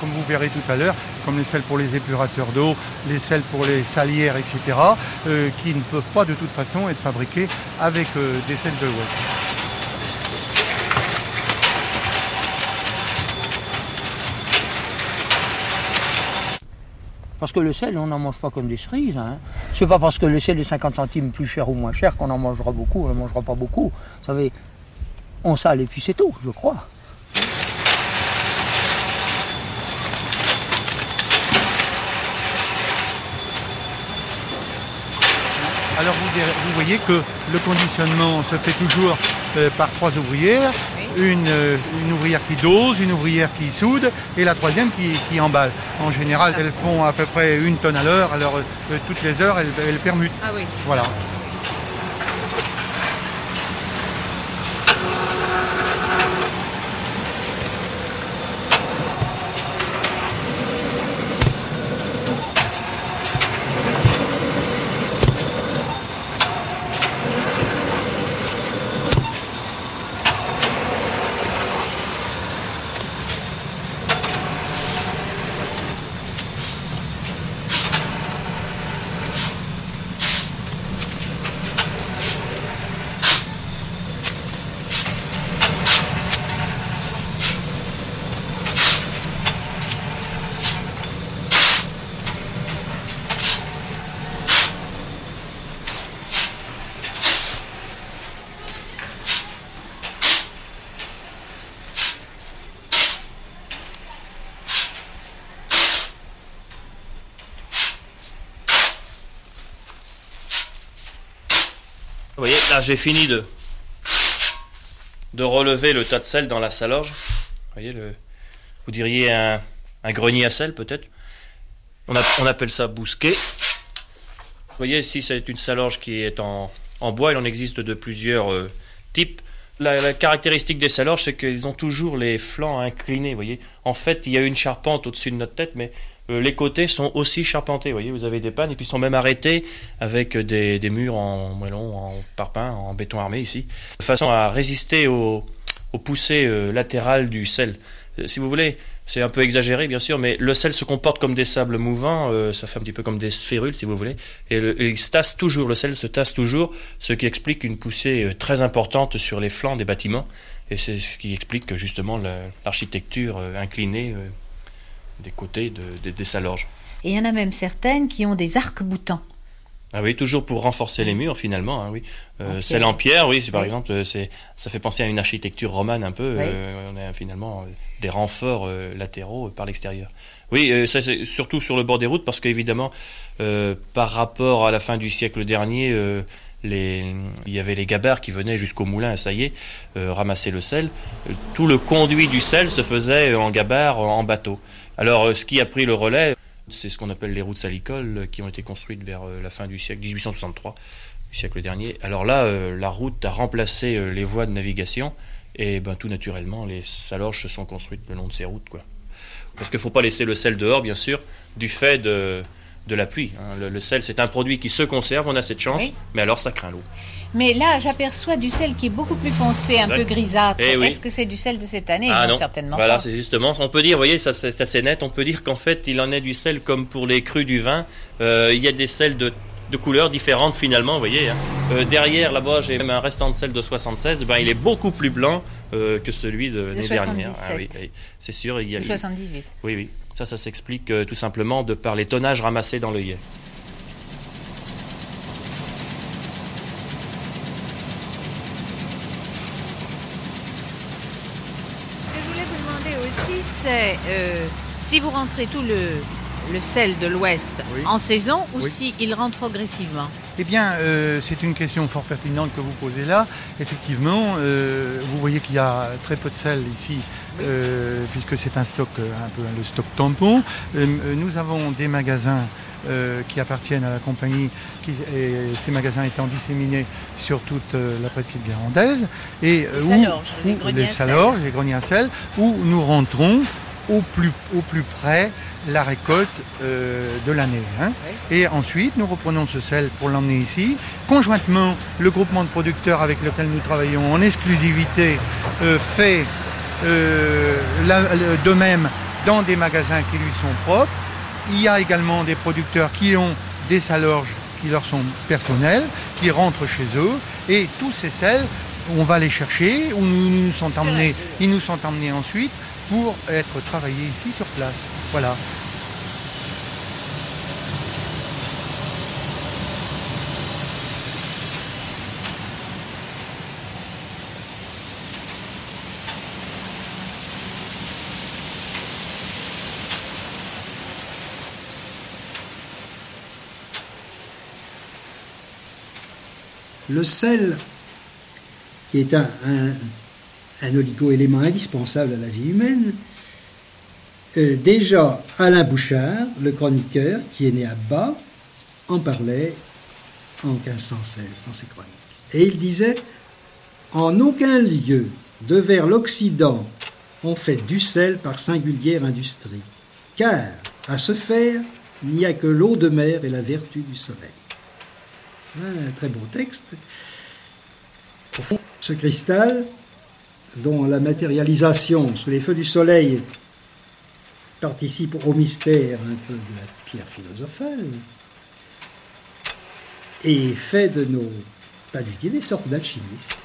comme vous verrez tout à l'heure, comme les sels pour les épurateurs d'eau, les sels pour les salières, etc., euh, qui ne peuvent pas de toute façon être fabriqués avec des sels de l'Ouest. Parce que le sel, on n'en mange pas comme des cerises. Hein. C'est pas parce que le sel est 50 centimes plus cher ou moins cher qu'on en mangera beaucoup, on n'en mangera pas beaucoup. Vous savez, on sale et puis c'est tout, je crois. Alors vous, voyez que le conditionnement se fait toujours euh, par trois ouvrières. Une, euh, une ouvrière qui dose, une ouvrière qui soude et la troisième qui, qui emballe. En général, elles font à peu près une tonne à l'heure. Alors euh, toutes les heures, elles, elles permutent. Ah oui. Voilà. Vous voyez, là j'ai fini de, de relever le tas de sel dans la salorge. Vous voyez, le, vous diriez un, un grenier à sel peut-être. On, appelle ça bousquet. Vous voyez, ici c'est une salorge qui est en, en bois. Il en existe de plusieurs euh, types. La, caractéristique des salorges, c'est qu'ils ont toujours les flancs inclinés. Vous voyez, en fait, il y a une charpente au-dessus de notre tête, mais les côtés sont aussi charpentés. Vous voyez, vous avez des pannes et puis ils sont même arrêtés avec des, murs en moellon, en parpaing, en béton armé ici, de façon à résister aux, poussées euh, latérales du sel. Euh, Si vous voulez, c'est un peu exagéré bien sûr, mais le sel se comporte comme des sables mouvants, euh, ça fait un petit peu comme des sphérules si vous voulez, et, il se tasse toujours, le sel se tasse toujours, ce qui explique une poussée euh, très importante sur les flancs des bâtiments, et c'est ce qui explique que, justement la- l'architecture euh, inclinée euh, des côtés de- des- des salorges. Et il y en a même certaines qui ont des arcs-boutants. Ah oui, toujours pour renforcer les murs finalement. hein, oui. Euh, En celle pierre. en pierre, oui, c'est par Oui. exemple, euh, c'est, ça fait penser à une architecture romane un peu. Oui. euh, on a finalement euh, des renforts euh, latéraux par l'extérieur. Oui, ça c'est surtout sur le bord des routes parce qu'évidemment, par rapport à la fin du siècle dernier, les, il y avait les gabarres qui venaient jusqu'au moulin à Saillé ramasser le sel. Tout le conduit du sel se faisait en gabarre, en bateau. Alors, euh, ce qui a pris le relais, c'est ce qu'on appelle les routes salicoles euh, qui ont été construites vers euh, la fin du siècle 1863, du siècle dernier. Alors là, la route a remplacé les voies de navigation et ben, tout naturellement, les salorges se sont construites le long de ces routes. Quoi. Parce qu'il ne faut pas laisser le sel dehors, bien sûr, du fait de, de la pluie. hein. Le, le sel, c'est un produit qui se conserve, on a cette chance, Oui. mais alors ça craint l'eau. Mais là, j'aperçois du sel qui est beaucoup plus foncé, un Exact. peu grisâtre. Eh oui. Est-ce que c'est du sel de cette année? Ah non, non, certainement voilà, c'est justement. On peut dire, vous voyez, ça c'est assez net. On peut dire qu'en fait, il en est du sel comme pour les crus du vin. Euh, il y a des sels de, de couleurs différentes finalement, vous voyez. hein. Euh, derrière, là-bas, j'ai même un restant de sel de 76. Ben, il est beaucoup plus blanc euh, que celui de l'année dernière. Ah oui, 77. oui, c'est sûr. Il y a, De 78. Oui, oui. Ça, ça s'explique euh, tout simplement de par les tonnages ramassés dans l'œillet. Ce que je voulais vous demander aussi, c'est euh, si vous rentrez tout le, le sel de l'Ouest Oui. en saison ou Oui. si il rentre progressivement? Eh bien, euh, c'est une question fort pertinente que vous posez là. Effectivement, euh, vous voyez qu'il y a très peu de sel ici, euh, puisque c'est un stock, un peu le stock tampon. Nous avons des magasins euh, qui appartiennent à la compagnie, qui, et ces magasins étant disséminés sur toute euh, la presqu'île guérandaise. Et, euh, Les où- salorges, les où- greniers à sel. salorges, les greniers à sel, où nous rentrons au plus, au plus près la récolte euh, de l'année. hein. Et ensuite, nous reprenons ce sel pour l'emmener ici. Conjointement, le groupement de producteurs avec lequel nous travaillons en exclusivité fait la- de même dans des magasins qui lui sont propres. Il y a également des producteurs qui ont des salorges qui leur sont personnels, qui rentrent chez eux. Et tous ces sels, on va les chercher, ou nous, nous sont emmenés, ils nous sont emmenés ensuite pour être travaillés ici sur place. Voilà. Le sel, qui est un, oligo-élément indispensable à la vie humaine, euh, déjà Alain Bouchard, le chroniqueur, qui est né à Bas, en parlait en 1516 dans ses chroniques. Et il disait En aucun lieu de vers l'Occident on fait du sel par singulière industrie, car à ce faire, il n'y a que l'eau de mer et la vertu du soleil. Un très beau texte. Au fond, ce cristal, dont la matérialisation sous les feux du soleil participe au mystère un peu de la pierre philosophale, et fait de nos palutiers des sortes d'alchimistes.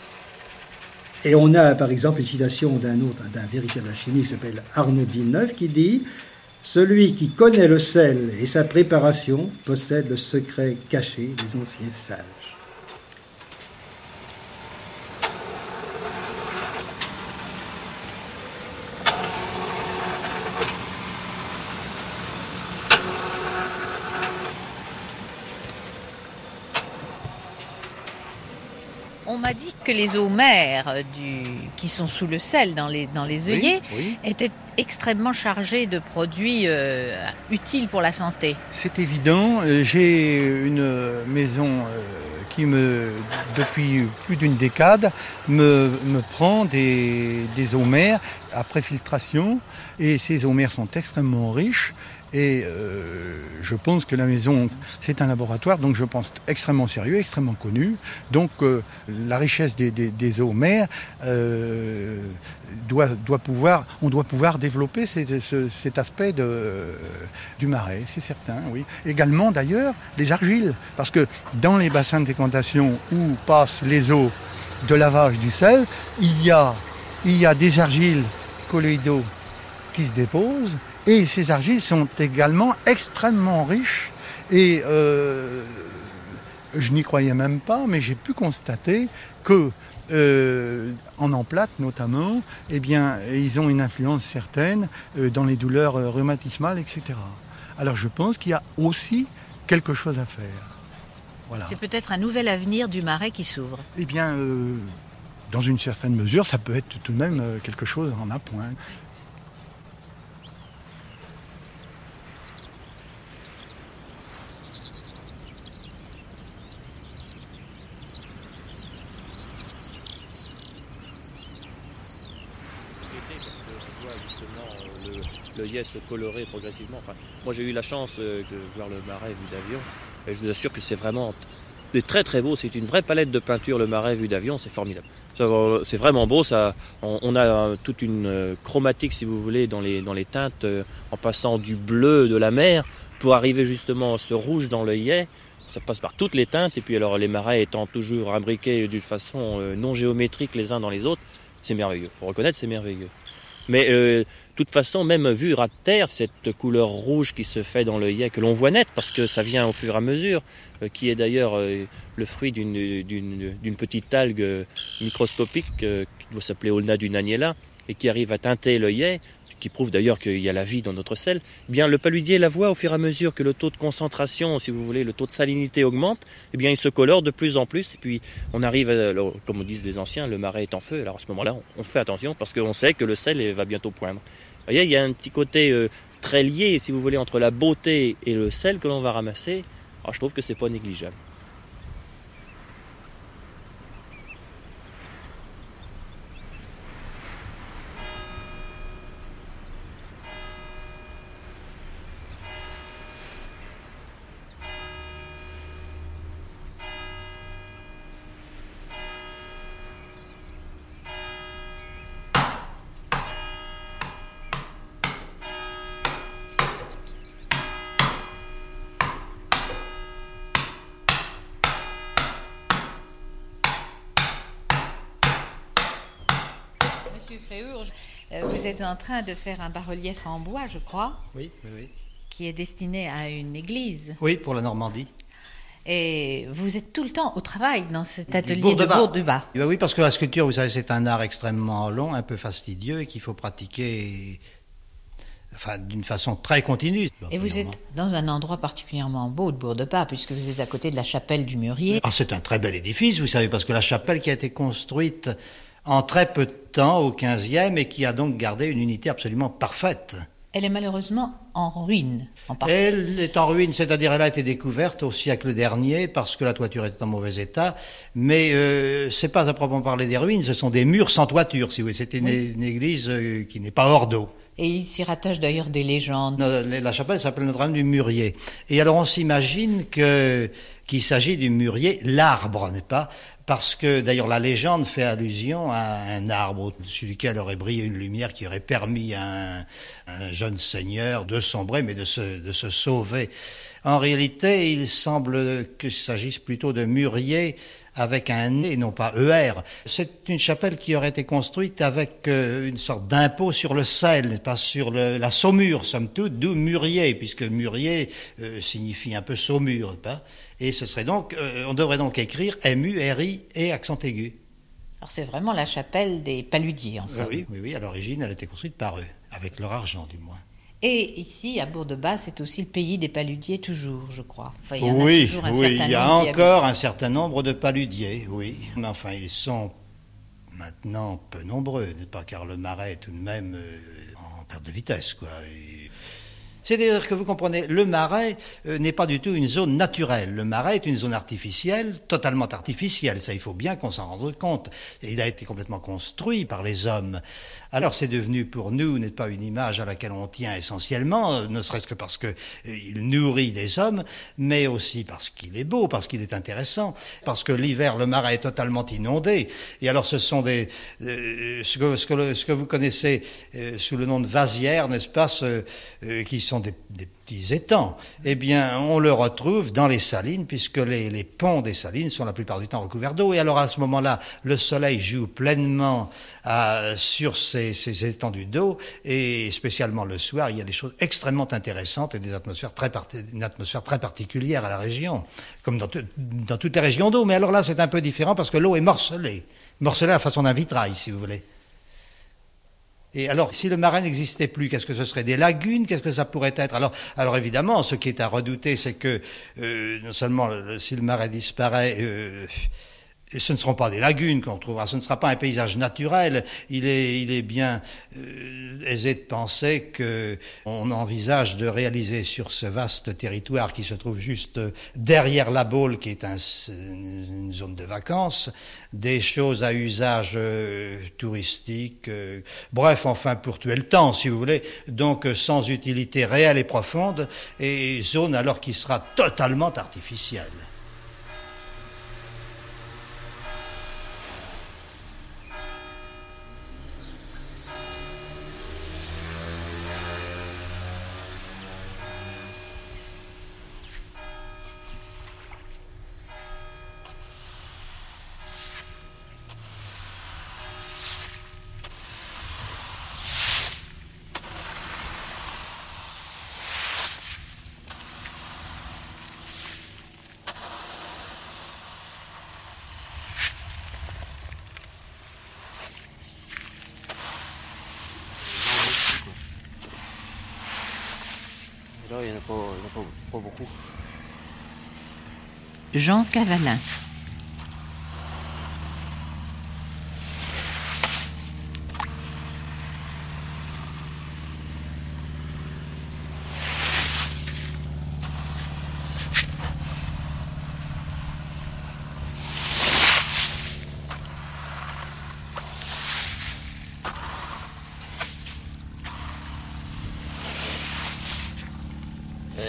Et on a par exemple une citation d'un autre, d'un véritable alchimiste qui s'appelle Arnaud Villeneuve, qui dit Celui qui connaît le sel et sa préparation possède le secret caché des anciens sages. On m'a dit que les eaux mères du, qui sont sous le sel dans les, dans les Oui, œillets oui. étaient extrêmement chargées de produits euh, utiles pour la santé. C'est évident. Euh, J'ai une maison euh, qui me, depuis plus d'une décade, me, me prend des, des eaux mères après filtration. Et ces eaux mères sont extrêmement riches Et euh, je pense que la maison, c'est un laboratoire, donc je pense extrêmement sérieux, extrêmement connu. Donc euh, la richesse des, eaux mers euh, doit, doit pouvoir, on doit pouvoir développer cet aspect du marais, c'est certain, oui. Également d'ailleurs les argiles, parce que dans les bassins de décantation où passent les eaux de lavage du sel, il y a, il y a des argiles colloïdaux qui se déposent et ces argiles sont également extrêmement riches et euh, je n'y croyais même pas, mais j'ai pu constater que euh, en emplate notamment, eh bien, ils ont une influence certaine euh, dans les douleurs rhumatismales, etc. Alors je pense qu'il y a aussi quelque chose à faire. Voilà. C'est peut-être un nouvel avenir du marais qui s'ouvre. Eh bien, dans une certaine mesure, ça peut être tout de même quelque chose en appoint. parce qu'on voit yais se colorer progressivement. Moi j'ai eu la chance euh, de voir le marais vu d'avion et je vous assure que c'est vraiment c'est très très beau. C'est une vraie palette de peinture le marais vu d'avion, c'est formidable. C'est vraiment beau. On, a euh, toute une euh, chromatique si vous voulez dans les teintes en passant du bleu de la mer pour arriver justement à ce rouge dans le yais. Ça passe par toutes les teintes et puis alors les marais étant toujours imbriqués d'une façon non géométrique les uns dans les autres, c'est merveilleux. Faut reconnaître, c'est merveilleux. Mais euh, de toute façon, même vu ras de terre, cette couleur rouge qui se fait dans l'œillet, que l'on voit net, parce que ça vient au fur et à mesure, euh, qui est d'ailleurs euh, le fruit d'une- petite algue microscopique qui doit s'appeler Olna dunaniella, et qui arrive à teinter l'œillet, qui prouve d'ailleurs qu'il y a la vie dans notre sel, eh bien le paludier la voit au fur et à mesure que le taux de concentration, si vous voulez, le taux de salinité augmente, eh bien il se colore de plus en plus, et puis on arrive, à- comme disent les anciens, le marais est en feu, alors à ce moment-là, on, fait attention parce qu'on sait que le sel va bientôt poindre. Voyez, il y a un petit côté euh, très lié, si vous voulez, entre la beauté et le sel que l'on va ramasser. Alors, je trouve que c'est pas négligeable. Êtes en train de faire un bas-relief en bois, je crois, Oui, oui, oui. qui est destiné à une église. Oui, pour la Normandie. Et vous êtes tout le temps au travail dans cet atelier de Bourg-de-Bas. Bourg-du-Bas. Eh ben oui, parce que la sculpture, vous savez, c'est un art extrêmement long, un peu fastidieux et qu'il faut pratiquer enfin, d'une façon très continue. Et vous êtes dans un endroit particulièrement beau de Bourg-de-Bas, puisque vous êtes à côté de la chapelle du Mûrier. Ah, c'est un très bel édifice, vous savez, parce que la chapelle qui a été construite en très peu de temps, au 15e, et qui a donc gardé une unité absolument parfaite. Elle est malheureusement en ruine, en partie. Elle est en ruine, c'est-à-dire elle a été découverte au siècle dernier parce que la toiture était en mauvais état. Mais euh, c'est pas à proprement parler des ruines, ce sont des murs sans toiture, si vous voulez. C'est une, Oui. une église euh, qui n'est pas hors d'eau. Et il s'y rattache d'ailleurs des légendes. La chapelle s'appelle Notre-Dame du Mûrier. Et alors on s'imagine que qu'il s'agit du mûrier, l'arbre, n'est pas? Parce que d'ailleurs la légende fait allusion à un arbre au-dessus duquel aurait brillé une lumière qui aurait permis à un, un jeune seigneur de sombrer, mais de se, de se sauver. En réalité, il semble qu'il s'agisse plutôt de mûrier avec un nez, non pas ER. C'est une chapelle qui aurait été construite avec euh, une sorte d'impôt sur le sel, pas sur le- la saumure, somme toute, d'où mûrier, puisque mûrier euh, signifie un peu saumure, pas Et ce serait donc, euh, on devrait donc écrire M-U-R-I et accent aigu. Alors c'est vraiment la chapelle des paludiers, en Ah somme. oui, oui, oui, à l'origine, elle a été construite par eux, avec leur argent du moins. Et ici, à Bourg-de-Bas, c'est aussi le pays des paludiers, toujours, je crois. Enfin, il y en oui, a toujours un oui, certain il y a encore un certain nombre de paludiers, oui. Mais enfin, ils sont maintenant peu nombreux, n'est-ce pas Car le marais est tout de même euh, en perte de vitesse, quoi. Et- C'est-à-dire que vous comprenez, le marais euh, n'est pas du tout une zone naturelle. Le marais est une zone artificielle, totalement artificielle. Ça, il faut bien qu'on s'en rende compte. Il a été complètement construit par les hommes. Alors c'est devenu pour nous, n'est pas une image à laquelle on tient essentiellement, euh, ne serait-ce que parce qu'il nourrit des hommes, mais aussi parce qu'il est beau, parce qu'il est intéressant, parce que l'hiver, le marais est totalement inondé. Et alors ce sont des... ce, que, ce, que, ce, que, vous connaissez sous le nom de vasières, n'est-ce pas, qui sont des, des petits étangs, eh bien, on le retrouve dans les salines, puisque les, les, ponts des salines sont la plupart du temps recouverts d'eau. Et alors, à ce moment-là, le soleil joue pleinement à, sur ces, ces étendues d'eau, et spécialement le soir, il y a des choses extrêmement intéressantes et des atmosphères très une atmosphère très particulière à la région, comme dans, dans toutes les régions d'eau. Mais alors là, c'est un peu différent parce que l'eau est morcelée, morcelée à la façon d'un vitrail, si vous voulez. Et alors, si le marais n'existait plus, qu'est-ce que ce serait Des lagunes? Qu'est-ce que ça pourrait être? Alors, alors évidemment, ce qui est à redouter, c'est que euh, non seulement si le marais disparaît, euh, ce ne seront pas des lagunes qu'on trouvera, ce ne sera pas un paysage naturel. Il est, il est bien euh, aisé de penser qu'on envisage de réaliser sur ce vaste territoire qui se trouve juste derrière la Baule, qui est un, une zone de vacances, des choses à usage euh, touristique, euh, bref, enfin pour tuer le temps, si vous voulez, donc sans utilité réelle et profonde, et zone alors qui sera totalement artificielle. Jean Cavalin.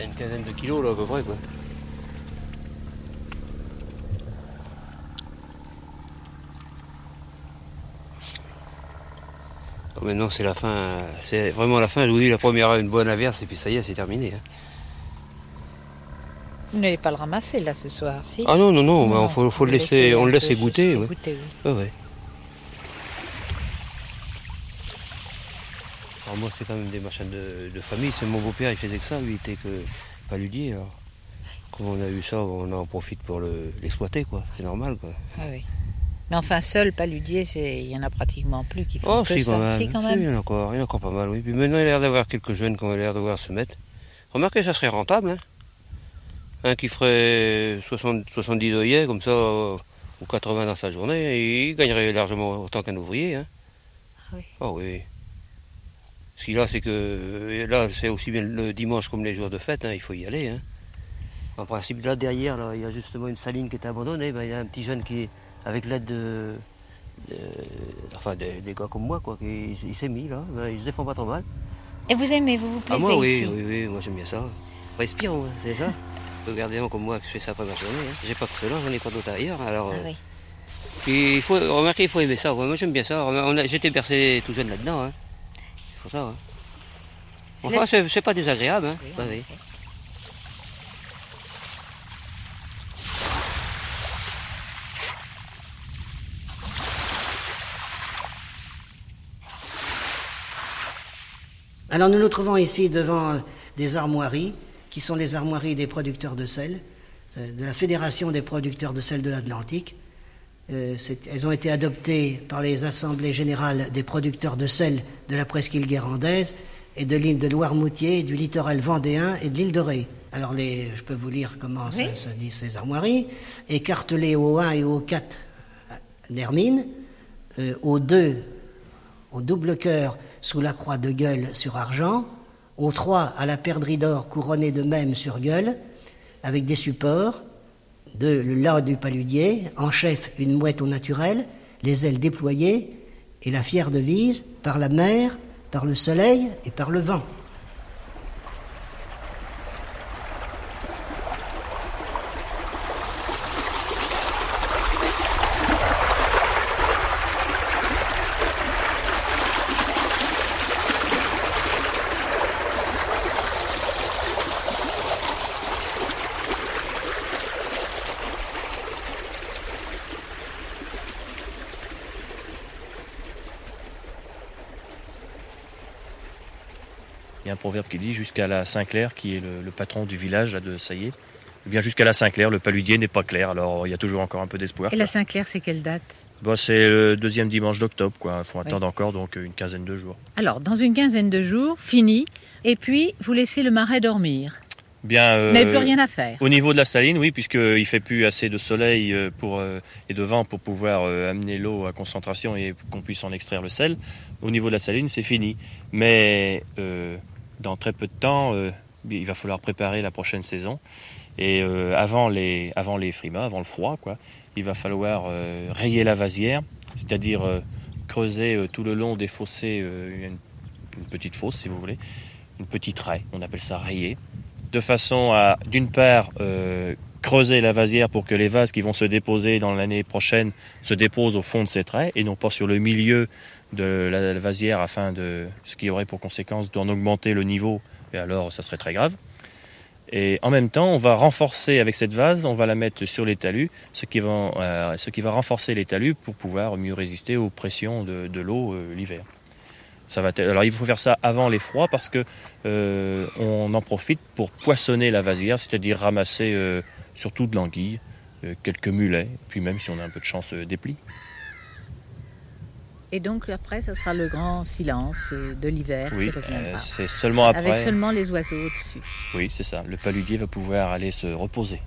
Une quinzaine de kilos là à peu près quoi. Maintenant, c'est la fin. C'est vraiment la fin. Je vous dis, la première une bonne averse, et puis ça y est, c'est terminé. Hein. Vous n'allez pas le ramasser là ce soir, si? Ah non, non, non, bah, faut, faut le laisser, on le laisse goûter. Ouais. goûter oui. ouais. Alors moi, c'est quand même des machins de, famille. C'est mon beau-père, il faisait que ça. Lui, il était que paludier. Alors, comme on a eu ça, on en profite pour l'exploiter, quoi. C'est normal, quoi. Ah oui. Mais enfin, seul paludier, il y en a pratiquement plus qui font oh, que si, ça. Quand même. Si, quand même. il, y en a encore, il y en a encore pas mal, oui. Puis maintenant, il a l'air d'avoir quelques jeunes qui ont l'air de voir se mettre. Remarquez, ça serait rentable. Hein. Un qui ferait 60, 70 œillets, comme ça, ou 80 dans sa journée, et il gagnerait largement autant qu'un ouvrier. Hein. Ah oui. Oh oui. Ce qu'il a, c'est que là, c'est aussi bien le dimanche comme les jours de fête, hein, il faut y aller. Hein. En principe, là derrière, là, il y a justement une saline qui est abandonnée. Ben, il y a un petit jeune qui, avec l'aide de, enfin des, gars comme moi, quoi, qui, il, s'est mis là, il se défend pas trop mal. Et vous aimez, vous vous plaisez ah, moi, oui, ici oui, oui, moi j'aime bien ça. Respirons, hein, c'est ça. Regardez comme moi que je fais ça pas ma journée. Hein. J'ai pas que cela, j'en ai pas d'autres ailleurs. Alors, ah, oui. il faut remarquer, il faut aimer ça. Moi j'aime bien ça. J'étais bercé tout jeune là-dedans. Hein. C'est pour ça. Hein. Enfin, c'est pas désagréable. Oui, bah, oui. Alors nous nous trouvons ici devant des armoiries, qui sont les armoiries des producteurs de sel, de la Fédération des producteurs de sel de l'Atlantique. Euh, elles ont été adoptées par les assemblées générales des producteurs de sel de la presqu'île guérandaise et de l'île de Loire-Moutier, du littoral vendéen et de l'île de Ré. Alors les, je peux vous lire comment se dit ces armoiries. Écartelées au 1 et au 4 l'hermine, euh, au 2 au double cœur sous la croix de gueule sur argent, au 3 à la perdrix d'or couronnée de même sur gueule, avec des supports, de le du paludier, en chef une mouette au naturel, les ailes déployées, et la fière devise par la mer, par le soleil et par le vent. Dit jusqu'à la Saint-Clair, qui est le, le patron du village là, de Saillé, eh bien jusqu'à la Saint-Clair, le paludier n'est pas clair. Alors il y a toujours encore un peu d'espoir. Et la Saint-Clair, c'est quelle date? Bon, c'est le deuxième dimanche d'octobre, quoi. Il faut attendre encore donc une quinzaine de jours. Alors, dans une quinzaine de jours, fini. Et puis, vous laissez le marais dormir. Bien. Vous n'avez plus rien à faire. Au niveau de la saline, oui, puisqu'il ne fait plus assez de soleil euh, pour, euh, et de vent pour pouvoir euh, amener l'eau à concentration et qu'on puisse en extraire le sel. Au niveau de la saline, c'est fini. Mais euh, dans très peu de temps, euh, il va falloir préparer la prochaine saison. Et euh, avant, les, avant frimas, avant le froid, quoi, il va falloir euh, rayer la vasière, c'est-à-dire creuser tout le long des fossés une, petite fosse, si vous voulez, une petite raie, on appelle ça rayer, de façon à, d'une part, creuser la vasière pour que les vases qui vont se déposer dans l'année prochaine se déposent au fond de cette raie et non pas sur le milieu de la, vasière afin de ce qui aurait pour conséquence d'en augmenter le niveau et alors ça serait très grave. Et en même temps, on va renforcer avec cette vase, on va la mettre sur les talus, ce qui va, euh, ce qui va renforcer les talus pour pouvoir mieux résister aux pressions de, de l'eau euh, l'hiver. Ça va alors il faut faire ça avant les froids parce que euh, on en profite pour poissonner la vasière, c'est-à-dire ramasser surtout de l'anguille, quelques mulets, puis même si on a un peu de chance des plis. Et donc, après, ça sera le grand silence de l'hiver Oui, euh, c'est seulement après. Avec seulement les oiseaux au-dessus. Oui, c'est ça. Le paludier va pouvoir aller se reposer.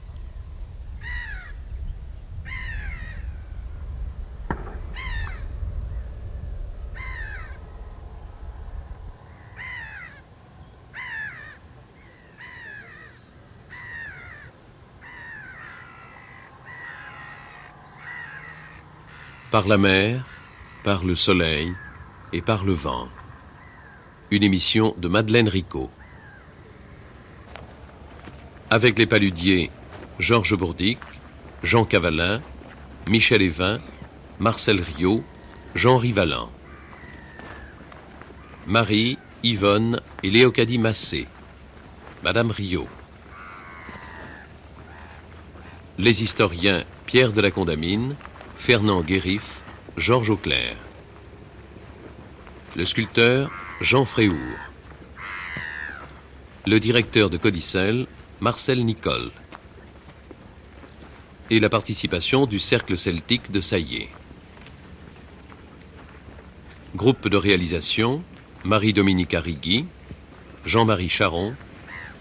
Par la mer, par le soleil et par le vent. Une émission de Madeleine Ricot. Avec les paludiers Georges Bourdic, Jean Cavalin, Michel Evin, Marcel Riot, Jean Rivalan. Marie, Yvonne et Léocadie Massé. Madame Riot. Les historiens Pierre de la Condamine, Fernand Guérif, Georges Auclair. Le sculpteur Jean Fréhour. Le directeur de Codicelle, Marcel Nicole. Et la participation du Cercle celtique de Saillé. Groupe de réalisation Marie-Dominique Arrigui, Jean-Marie Charon,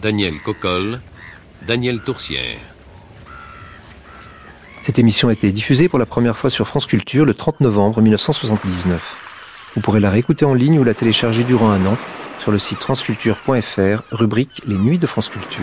Daniel Cocolle, Daniel Toursière. Cette émission a été diffusée pour la première fois sur France Culture le 30 novembre 1979. Vous pourrez la réécouter en ligne ou la télécharger durant un an sur le site franceculture.fr, rubrique Les Nuits de France Culture.